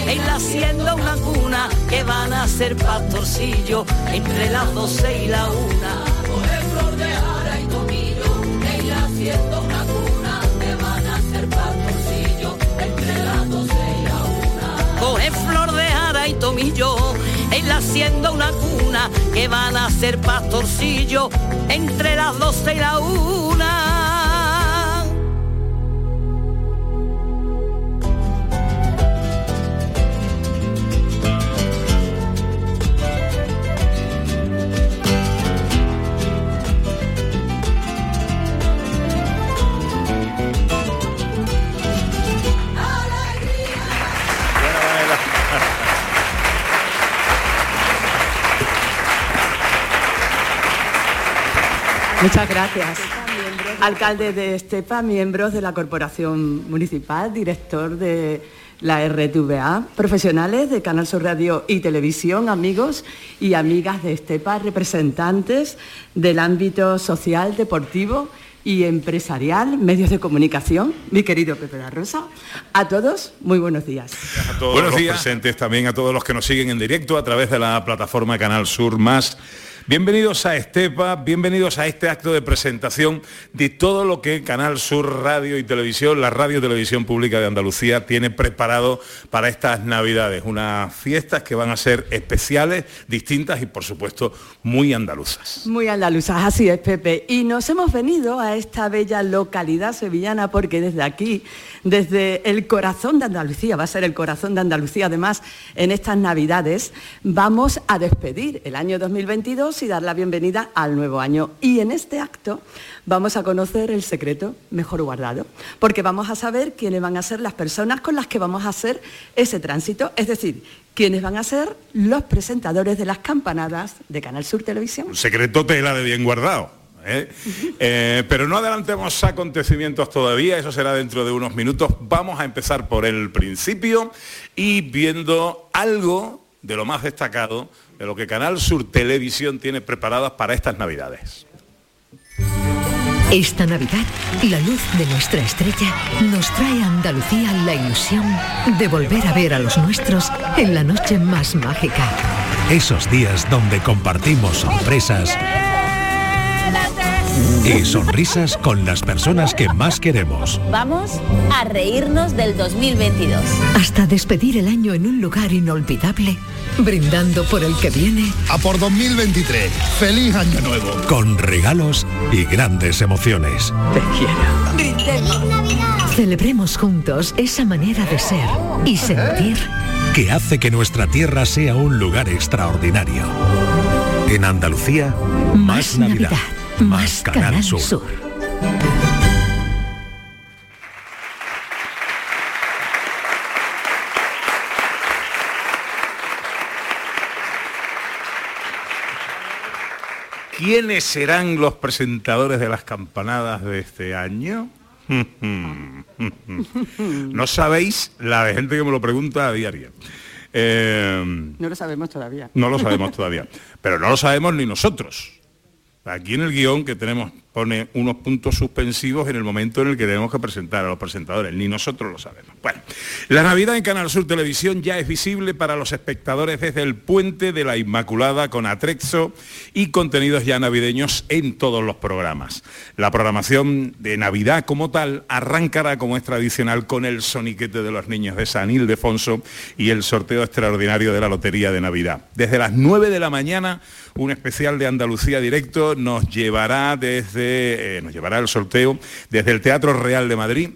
[SPEAKER 13] en la hacienda una cuna que van a ser pastorcillo entre las doce y la una. Coge flor de jara y tomillo en la hacienda una cuna que van a ser pastorcillo entre las doce y la una. Coge flor de jara y tomillo en la hacienda una cuna que van a ser pastorcillo entre las doce y la una.
[SPEAKER 27] Muchas gracias. Alcalde de Estepa, miembros de la Corporación Municipal, director de la RTVA, profesionales de Canal Sur Radio y Televisión, amigos y amigas de Estepa, representantes del ámbito social, deportivo y empresarial, medios de comunicación, mi querido Pepe da Rosa. A todos, muy buenos días.
[SPEAKER 28] A todos buenos los días. presentes, también a todos los que nos siguen en directo a través de la plataforma Canal Sur Más Bienvenidos a Estepa, bienvenidos a este acto de presentación de todo lo que Canal Sur Radio y Televisión, la Radio y Televisión Pública de Andalucía, tiene preparado para estas Navidades. Unas fiestas que van a ser especiales, distintas y por supuesto muy andaluzas.
[SPEAKER 27] Muy andaluzas, así es Pepe. Y nos hemos venido a esta bella localidad sevillana porque desde aquí, desde el corazón de Andalucía, va a ser el corazón de Andalucía además en estas Navidades, vamos a despedir el año 2022 y dar la bienvenida al nuevo año. Y en este acto vamos a conocer el secreto mejor guardado, porque vamos a saber quiénes van a ser las personas con las que vamos a hacer ese tránsito, es decir, quiénes van a ser los presentadores de las campanadas de Canal Sur Televisión.
[SPEAKER 28] Un secreto tela de bien guardado. ¿eh? Eh, pero no adelantemos acontecimientos todavía, eso será dentro de unos minutos. Vamos a empezar por el principio y viendo algo de lo más destacado de lo que Canal Sur Televisión tiene preparadas para estas Navidades.
[SPEAKER 23] Esta Navidad, la luz de nuestra estrella nos trae a Andalucía la ilusión de volver a ver a los nuestros en la noche más mágica.
[SPEAKER 24] Esos días donde compartimos sorpresas y sonrisas con las personas que más queremos.
[SPEAKER 29] Vamos a reírnos del 2022.
[SPEAKER 23] Hasta despedir el año en un lugar inolvidable, brindando por el que viene.
[SPEAKER 24] A por 2023. Feliz año nuevo. Con regalos y grandes emociones.
[SPEAKER 23] Te quiero. Celebremos juntos esa manera de ser y sentir
[SPEAKER 24] que hace que nuestra tierra sea un lugar extraordinario. En Andalucía, más, Navidad más Canal Sur.
[SPEAKER 28] ¿Quiénes serán los presentadores de las campanadas de este año? no sabéis la de gente que me lo pregunta a diario.
[SPEAKER 27] Eh, no lo sabemos todavía.
[SPEAKER 28] No lo sabemos todavía. Pero no lo sabemos ni nosotros. Aquí en el guion que tenemos pone unos puntos suspensivos en el momento en el que tenemos que presentar a los presentadores, ni nosotros lo sabemos. Bueno, la Navidad en Canal Sur Televisión ya es visible para los espectadores desde el puente de la Inmaculada con Atrexo y contenidos ya navideños en todos los programas. La programación de Navidad como tal arrancará como es tradicional con el soniquete de los niños de San Ildefonso y el sorteo extraordinario de la Lotería de Navidad. Desde las 9 de la mañana, un especial de Andalucía directo nos llevará desde eh, nos llevará el sorteo desde el Teatro Real de Madrid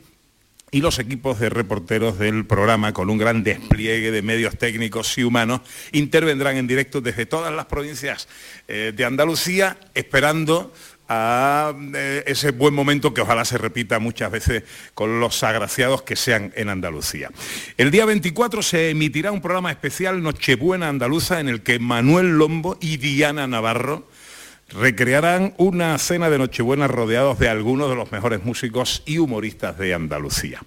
[SPEAKER 28] y los equipos de reporteros del programa, con un gran despliegue de medios técnicos y humanos, intervendrán en directo desde todas las provincias eh, de Andalucía, esperando a eh, ese buen momento que ojalá se repita muchas veces con los agraciados que sean en Andalucía. El día 24 se emitirá un programa especial Nochebuena Andaluza en el que Manuel Lombo y Diana Navarro recrearán una cena de Nochebuena rodeados de algunos de los mejores músicos y humoristas de Andalucía.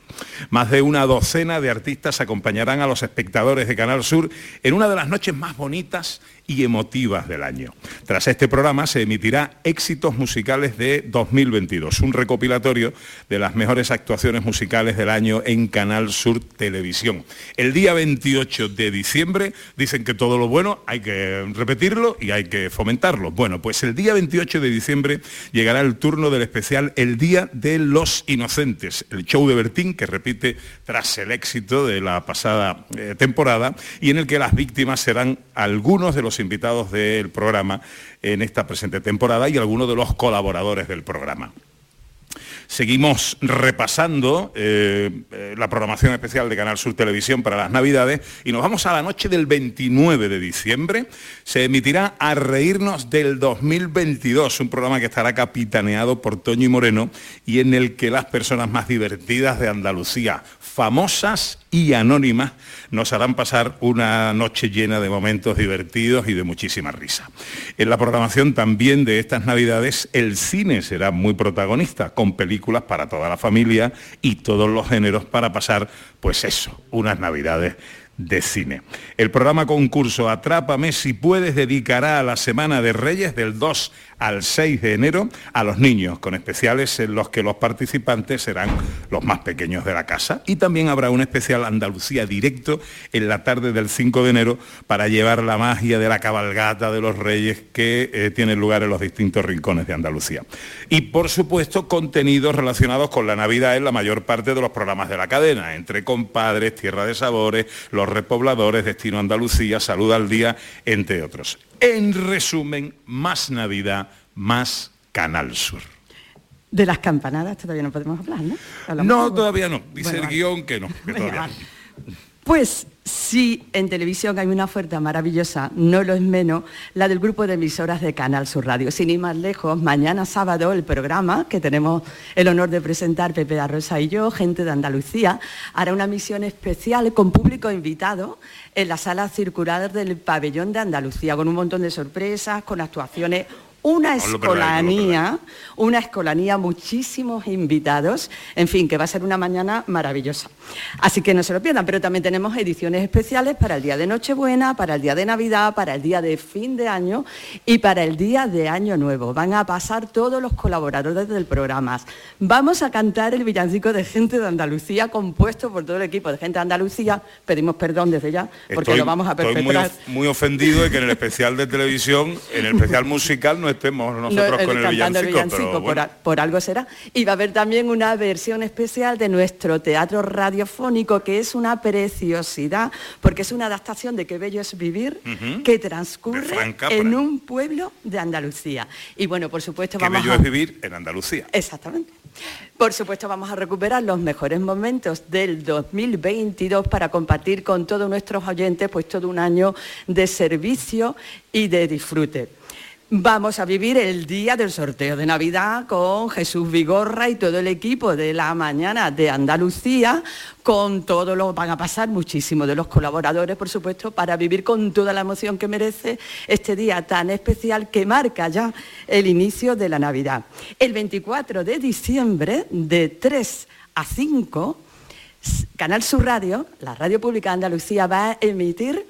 [SPEAKER 28] Más de una docena de artistas acompañarán a los espectadores de Canal Sur en una de las noches más bonitas y emotivas del año. Tras este programa se emitirá Éxitos Musicales de 2022, un recopilatorio de las mejores actuaciones musicales del año en Canal Sur Televisión. El día 28 de diciembre dicen que todo lo bueno hay que repetirlo y hay que fomentarlo. Bueno, pues el día 28 de diciembre llegará el turno del especial El Día de los Inocentes, el show de Bertín que repite tras el éxito de la pasada eh, temporada y en el que las víctimas serán algunos de los invitados del programa en esta presente temporada y algunos de los colaboradores del programa. Seguimos repasando eh, eh, la programación especial de Canal Sur Televisión para las Navidades y nos vamos a la noche del 29 de diciembre. Se emitirá A Reírnos del 2022, un programa que estará capitaneado por Toño y Moreno y en el que las personas más divertidas de Andalucía, famosas y anónimas, nos harán pasar una noche llena de momentos divertidos y de muchísima risa. En la programación también de estas Navidades, el cine será muy protagonista, con películas para toda la familia y todos los géneros para pasar, pues eso, unas Navidades de cine. El programa concurso Atrápame si puedes dedicará a la Semana de Reyes del 2 al 6 de enero a los niños, con especiales en los que los participantes serán los más pequeños de la casa. Y también habrá un especial Andalucía directo en la tarde del 5 de enero para llevar la magia de la cabalgata de los reyes que eh, tiene lugar en los distintos rincones de Andalucía. Y por supuesto contenidos relacionados con la Navidad en la mayor parte de los programas de la cadena, entre compadres, Tierra de Sabores, Los Repobladores, Destino Andalucía, Salud al Día, entre otros. En resumen, más Navidad, más Canal Sur.
[SPEAKER 27] De las campanadas todavía no podemos hablar, ¿no?
[SPEAKER 28] no, todavía no. Dice el guion que no.
[SPEAKER 27] Pues si en televisión hay una oferta maravillosa, no lo es menos, la del grupo de emisoras de Canal Sur Radio. Sin ir más lejos, mañana sábado el programa que tenemos el honor de presentar Pepe da Rosa y yo, gente de Andalucía, hará una misión especial con público invitado en la sala circular del pabellón de Andalucía, con un montón de sorpresas, con actuaciones una escolanía, una escolanía, muchísimos invitados, en fin, que va a ser una mañana maravillosa. Así que no se lo pierdan, pero también tenemos ediciones especiales para el día de Nochebuena, para el día de Navidad, para el día de fin de año y para el día de Año Nuevo. Van a pasar todos los colaboradores del programa. Vamos a cantar el villancico de Gente de Andalucía, compuesto por todo el equipo de Gente de Andalucía. Pedimos perdón desde ya, porque lo vamos a perpetrar.
[SPEAKER 28] Estoy muy, ofendido de que en el especial de televisión, en el especial musical, no estemos nosotros con el villancico.
[SPEAKER 27] por, algo será. Y va a haber también una versión especial de nuestro teatro radiofónico, que es una preciosidad, porque es una adaptación de Qué bello es vivir, que transcurre en un pueblo de Andalucía. Y bueno, por supuesto
[SPEAKER 28] Qué
[SPEAKER 27] vamos
[SPEAKER 28] bello es vivir en Andalucía.
[SPEAKER 27] Exactamente. Por supuesto vamos a recuperar los mejores momentos del 2022 para compartir con todos nuestros oyentes pues todo un año de servicio y de disfrute. Vamos a vivir el día del sorteo de Navidad con Jesús Vigorra y todo el equipo de la mañana de Andalucía, con todo lo van a pasar muchísimo de los colaboradores, por supuesto, para vivir con toda la emoción que merece este día tan especial que marca ya el inicio de la Navidad. El 24 de diciembre, de 3 a 5, Canal Sur Radio, la radio pública de Andalucía, va a emitir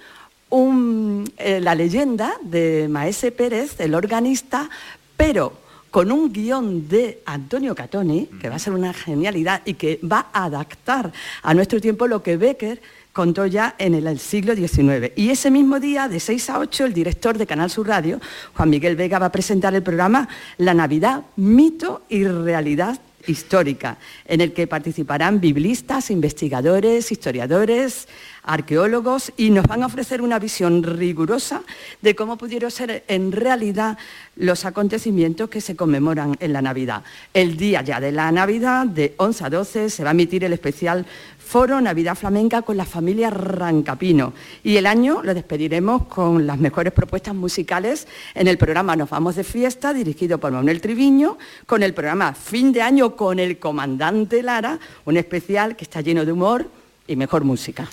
[SPEAKER 27] eh, la leyenda de Maese Pérez, el organista, pero con un guion de Antonio Catoni, que va a ser una genialidad y que va a adaptar a nuestro tiempo lo que Becker contó ya en el, siglo XIX. Y ese mismo día, de 6 a 8, el director de Canal Sur Radio, Juan Miguel Vega, va a presentar el programa La Navidad, mito y realidad histórica, en el que participarán biblistas, investigadores, historiadores, arqueólogos y nos van a ofrecer una visión rigurosa de cómo pudieron ser en realidad los acontecimientos que se conmemoran en la Navidad. El día ya de la Navidad, de 11 a 12, se va a emitir el especial Foro Navidad Flamenca con la familia Rancapino. Y el año lo despediremos con las mejores propuestas musicales en el programa Nos Vamos de Fiesta, dirigido por Manuel Triviño, con el programa Fin de Año con el Comandante Lara, un especial que está lleno de humor y mejor música.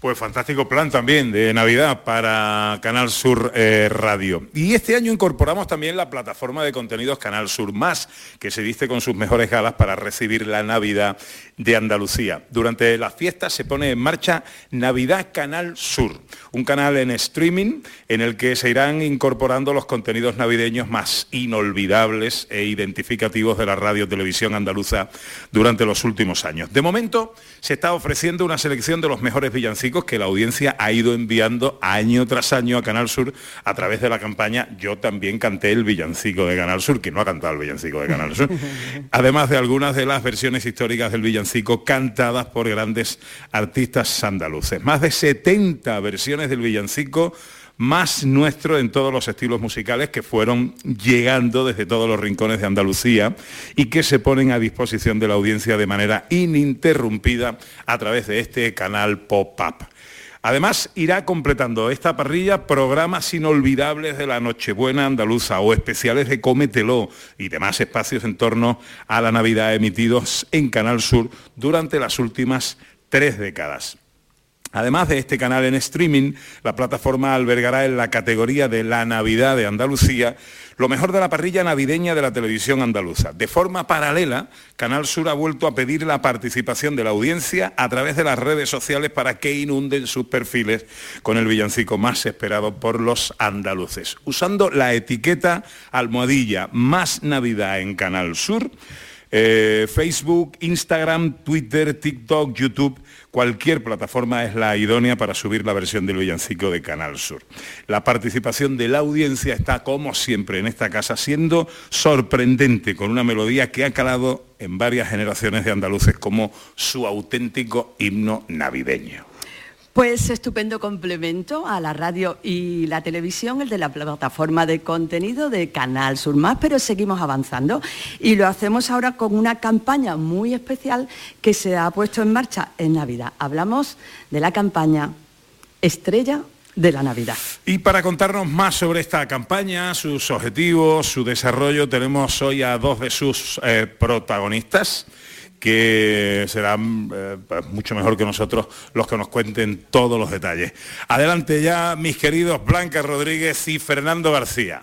[SPEAKER 28] Pues fantástico plan también de Navidad para Canal Sur eh, Radio. Y este año incorporamos también la plataforma de contenidos Canal Sur Más, que se viste con sus mejores galas para recibir la Navidad de Andalucía. Durante las fiestas se pone en marcha Navidad Canal Sur, un canal en streaming en el que se irán incorporando los contenidos navideños más inolvidables e identificativos de la radio televisión andaluza durante los últimos años. De momento se está ofreciendo una selección de los mejores villancicos que la audiencia ha ido enviando año tras año a Canal Sur a través de la campaña Yo también canté el villancico de Canal Sur, que no ha cantado el villancico de Canal Sur. Además de algunas de las versiones históricas del villancico cantadas por grandes artistas andaluces. Más de 70 versiones del villancico más nuestro en todos los estilos musicales que fueron llegando desde todos los rincones de Andalucía y que se ponen a disposición de la audiencia de manera ininterrumpida a través de este canal Pop-Up. Además, irá completando esta parrilla programas inolvidables de la Nochebuena andaluza o especiales de Cómetelo y demás espacios en torno a la Navidad emitidos en Canal Sur durante las últimas tres décadas. Además de este canal en streaming, la plataforma albergará en la categoría de la Navidad de Andalucía lo mejor de la parrilla navideña de la televisión andaluza. De forma paralela, Canal Sur ha vuelto a pedir la participación de la audiencia a través de las redes sociales para que inunden sus perfiles con el villancico más esperado por los andaluces. Usando la etiqueta almohadilla más Navidad en Canal Sur, eh, Facebook, Instagram, Twitter, TikTok, YouTube, cualquier plataforma es la idónea para subir la versión del villancico de Canal Sur. La participación de la audiencia está, como siempre, en esta casa siendo sorprendente, con una melodía que ha calado en varias generaciones de andaluces como su auténtico himno navideño.
[SPEAKER 27] Pues estupendo complemento a la radio y la televisión, el de la plataforma de contenido de Canal Sur Más, pero seguimos avanzando y lo hacemos ahora con una campaña muy especial que se ha puesto en marcha en Navidad. Hablamos de la campaña Estrella de la Navidad.
[SPEAKER 28] Y para contarnos más sobre esta campaña, sus objetivos, su desarrollo, tenemos hoy a dos de sus eh, protagonistas que serán eh, pues, mucho mejor que nosotros los que nos cuenten todos los detalles. Adelante ya, mis queridos Blanca Rodríguez y Fernando García.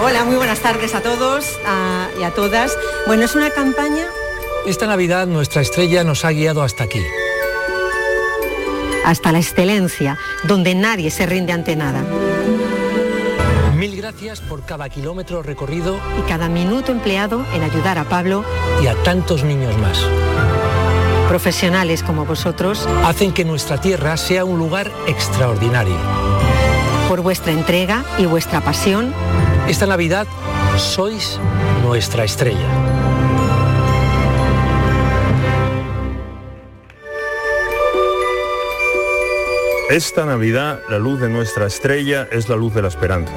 [SPEAKER 30] Hola, muy buenas tardes a todos y a todas. Bueno, es una campaña...
[SPEAKER 31] Esta Navidad nuestra estrella nos ha guiado hasta aquí
[SPEAKER 30] hasta la excelencia, donde nadie se rinde ante nada.
[SPEAKER 31] Mil gracias por cada kilómetro recorrido
[SPEAKER 30] y cada minuto empleado en ayudar a Pablo
[SPEAKER 31] y a tantos niños más.
[SPEAKER 30] Profesionales como vosotros
[SPEAKER 31] hacen que nuestra tierra sea un lugar extraordinario.
[SPEAKER 30] Por vuestra entrega y vuestra pasión,
[SPEAKER 31] esta Navidad sois nuestra estrella.
[SPEAKER 32] Esta Navidad, la luz de nuestra estrella es la luz de la esperanza.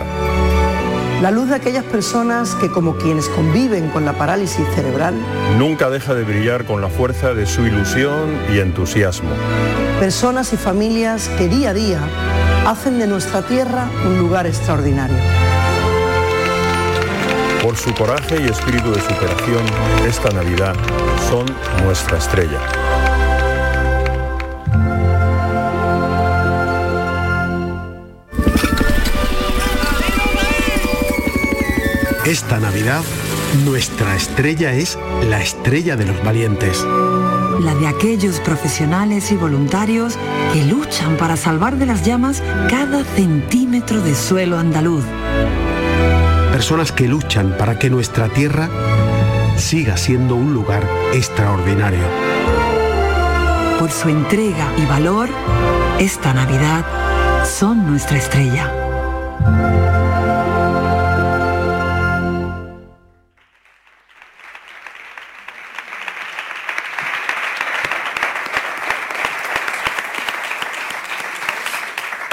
[SPEAKER 33] La luz de aquellas personas que, como quienes conviven con la parálisis cerebral,
[SPEAKER 32] nunca deja de brillar con la fuerza de su ilusión y entusiasmo.
[SPEAKER 33] Personas y familias que día a día hacen de nuestra tierra un lugar extraordinario.
[SPEAKER 32] Por su coraje y espíritu de superación, esta Navidad son nuestra estrella.
[SPEAKER 34] Esta Navidad, nuestra estrella es la estrella de los valientes.
[SPEAKER 35] La de aquellos profesionales y voluntarios que luchan para salvar de las llamas cada centímetro de suelo andaluz.
[SPEAKER 34] Personas que luchan para que nuestra tierra siga siendo un lugar extraordinario.
[SPEAKER 35] Por su entrega y valor, esta Navidad son nuestra estrella.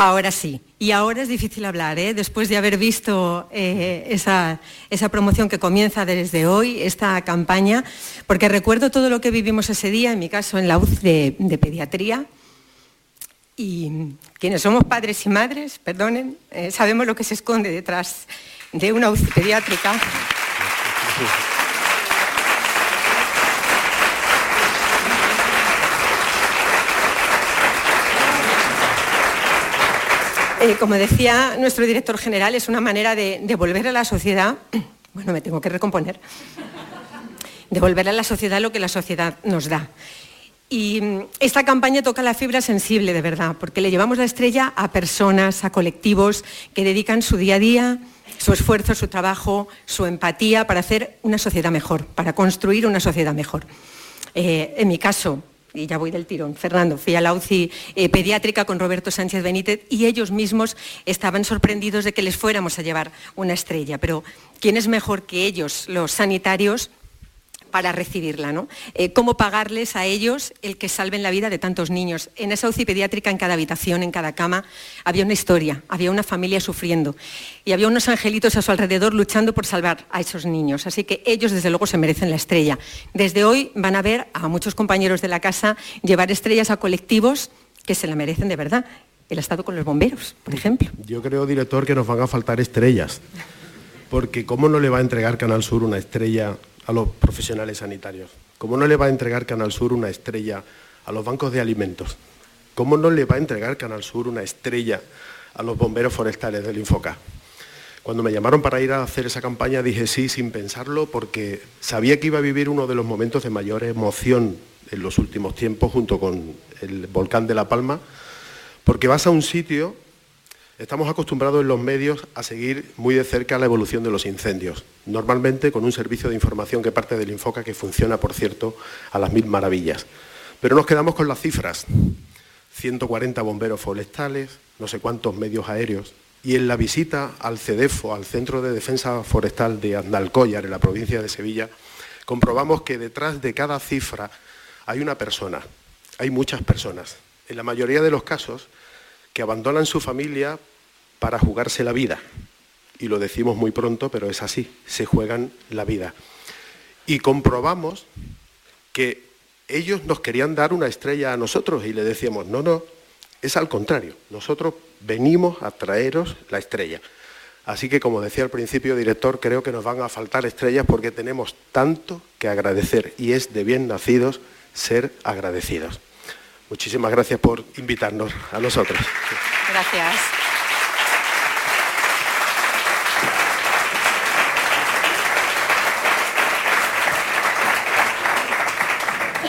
[SPEAKER 30] Ahora sí. Y ahora es difícil hablar, ¿eh? después de haber visto eh, esa, promoción que comienza desde hoy, esta campaña, porque recuerdo todo lo que vivimos ese día, en mi caso en la UCI de, pediatría, y quienes somos padres y madres, perdonen, eh, sabemos lo que se esconde detrás de una UCI pediátrica. Eh, como decía nuestro director general, es una manera de devolver a la sociedad, bueno, me tengo que recomponer, devolver a la sociedad lo que la sociedad nos da. Y mm, esta campaña toca la fibra sensible, de verdad, porque le llevamos la estrella a personas, a colectivos que dedican su día a día, su esfuerzo, su trabajo, su empatía para hacer una sociedad mejor, para construir una sociedad mejor. Eh, en mi caso, y ya voy del tirón, Fernando, fui a la UCI eh, pediátrica con Roberto Sánchez Benítez y ellos mismos estaban sorprendidos de que les fuéramos a llevar una estrella. Pero ¿quién es mejor que ellos, los sanitarios, para recibirla, ¿no? Eh, ¿Cómo pagarles a ellos el que salven la vida de tantos niños? En esa UCI pediátrica, en cada habitación, en cada cama, había una historia, había una familia sufriendo y había unos angelitos a su alrededor luchando por salvar a esos niños. Así que ellos, desde luego, se merecen la estrella. Desde hoy van a ver a muchos compañeros de la casa llevar estrellas a colectivos que se la merecen de verdad ha estado con los bomberos, por ejemplo.
[SPEAKER 36] Yo creo, director, que nos van a faltar estrellas, porque ¿cómo no le va a entregar Canal Sur una estrella a los profesionales sanitarios? ¿Cómo no le va a entregar Canal Sur una estrella a los bancos de alimentos? ¿Cómo no le va a entregar Canal Sur una estrella a los bomberos forestales del Infoca? Cuando me llamaron para ir a hacer esa campaña dije sí sin pensarlo porque sabía que iba a vivir uno de los momentos de mayor emoción en los últimos tiempos junto con el volcán de La Palma, porque vas a un sitio, estamos acostumbrados en los medios a seguir muy de cerca la evolución de los incendios, normalmente con un servicio de información que parte del Infoca que funciona, por cierto, a las mil maravillas. Pero nos quedamos con las cifras, 140 bomberos forestales, no sé cuántos medios aéreos, y en la visita al CEDEFO, al Centro de Defensa Forestal de Andalcóllar, en la provincia de Sevilla, comprobamos que detrás de cada cifra hay una persona, hay muchas personas, en la mayoría de los casos, que abandonan su familia para jugarse la vida. Y lo decimos muy pronto, pero es así, se juegan la vida. Y comprobamos que ellos nos querían dar una estrella a nosotros y le decíamos, no, no, es al contrario, nosotros venimos a traeros la estrella. Así que, como decía al principio, director, creo que nos van a faltar estrellas porque tenemos tanto que agradecer y es de bien nacidos ser agradecidos. Muchísimas gracias por invitarnos a nosotros.
[SPEAKER 30] Gracias.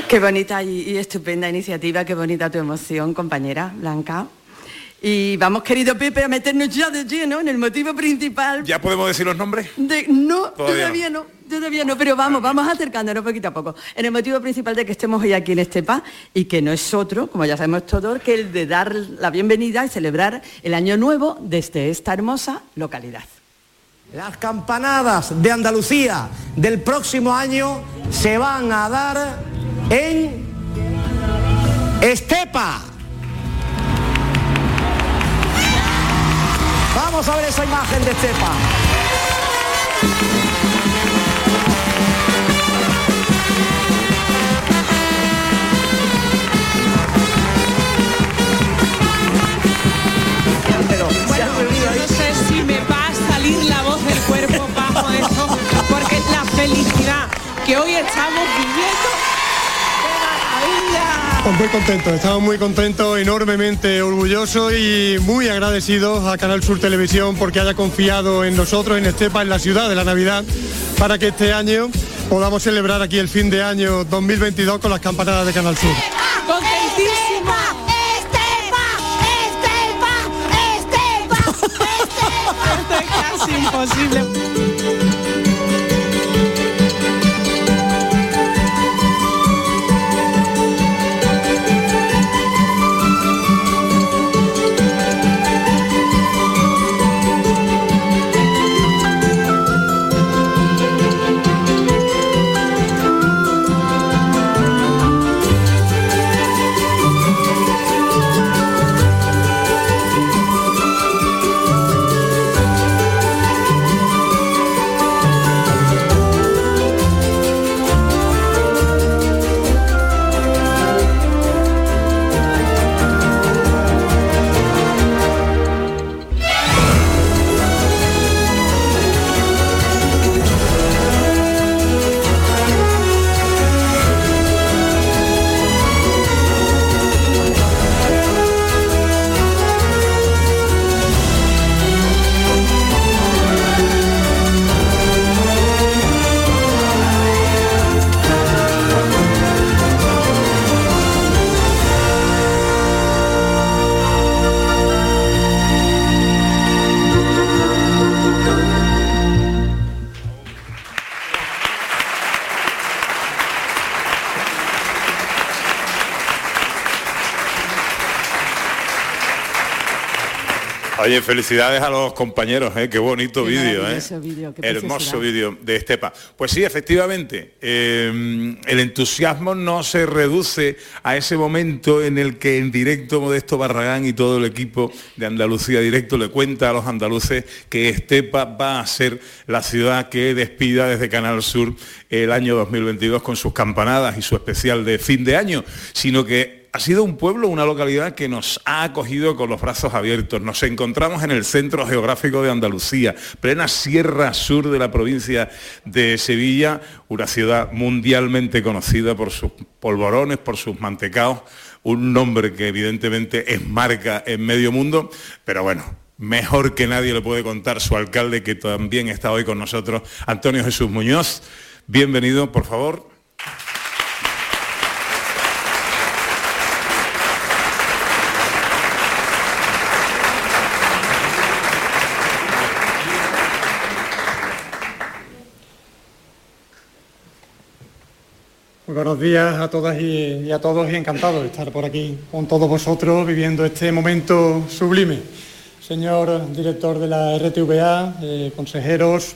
[SPEAKER 27] Qué bonita y, y estupenda iniciativa, qué bonita tu emoción, compañera Blanca. Y vamos, querido Pepe, a meternos ya de lleno en el motivo principal.
[SPEAKER 28] ¿Ya podemos decir los nombres?
[SPEAKER 27] De, no,
[SPEAKER 28] Todavía
[SPEAKER 27] todavía, no. todavía no, pero vamos, vamos acercándonos poquito a poco. En el motivo principal de que estemos hoy aquí en Estepa y que no es otro, como ya sabemos todos, que el de dar la bienvenida y celebrar el año nuevo desde esta hermosa localidad.
[SPEAKER 37] Las campanadas de Andalucía del próximo año se van a dar en Estepa. Vamos a ver esa imagen de.
[SPEAKER 38] Bueno, yo no sé si me va a salir la voz del cuerpo bajo esto, porque la felicidad que hoy estamos viviendo,
[SPEAKER 39] muy contento, estamos muy contentos, enormemente orgullosos y muy agradecidos a Canal Sur Televisión porque haya confiado en nosotros, en Estepa, en la ciudad de la Navidad, para que este año podamos celebrar aquí el fin de año 2022 con las campanadas de Canal Sur.
[SPEAKER 38] Contentísima. Esto es casi imposible.
[SPEAKER 28] Oye, felicidades a los compañeros, ¿eh? qué bonito vídeo, ¿eh?
[SPEAKER 27] qué
[SPEAKER 28] hermoso vídeo de Estepa. Pues sí, efectivamente, eh, el entusiasmo no se reduce a ese momento en el que en directo Modesto Barragán y todo el equipo de Andalucía Directo le cuenta a los andaluces que Estepa va a ser la ciudad que despida desde Canal Sur el año 2022 con sus campanadas y su especial de fin de año, sino que ha sido un pueblo, una localidad que nos ha acogido con los brazos abiertos. Nos encontramos en el centro geográfico de Andalucía, plena sierra sur de la provincia de Sevilla, una ciudad mundialmente conocida por sus polvorones, por sus mantecaos, un nombre que evidentemente es marca en medio mundo, pero bueno, mejor que nadie le puede contar su alcalde que también está hoy con nosotros, Antonio Jesús Muñoz. Bienvenido, por favor.
[SPEAKER 39] Muy buenos días a todas y, a todos y encantado de estar por aquí con todos vosotros viviendo este momento sublime. Señor director de la RTVA, eh, consejeros,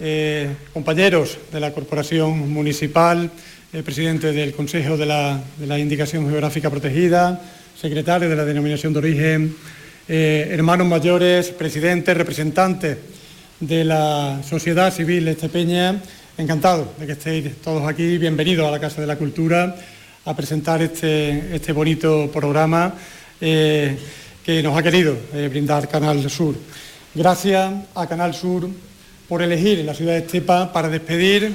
[SPEAKER 39] eh, compañeros de la Corporación Municipal, eh, presidente del Consejo de la, de la, Indicación Geográfica Protegida, secretario de la Denominación de Origen, hermanos mayores, presidentes, representantes de la sociedad civil estepeña, Encantado de que estéis todos aquí. Bienvenidos a la Casa de la Cultura a presentar este, este bonito programa eh, que nos ha querido eh, brindar Canal Sur. Gracias a Canal Sur por elegir la ciudad de Estepa para despedir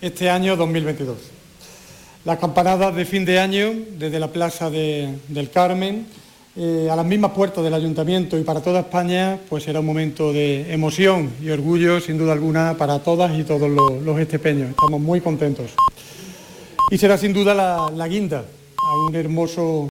[SPEAKER 39] este año 2022. Las campanadas de fin de año desde la Plaza del Carmen eh, a las mismas puertas del Ayuntamiento y para toda España, pues será un momento de emoción y orgullo, sin duda alguna, para todas y todos los, estepeños. Estamos muy contentos. Y será sin duda la, la guinda a un hermoso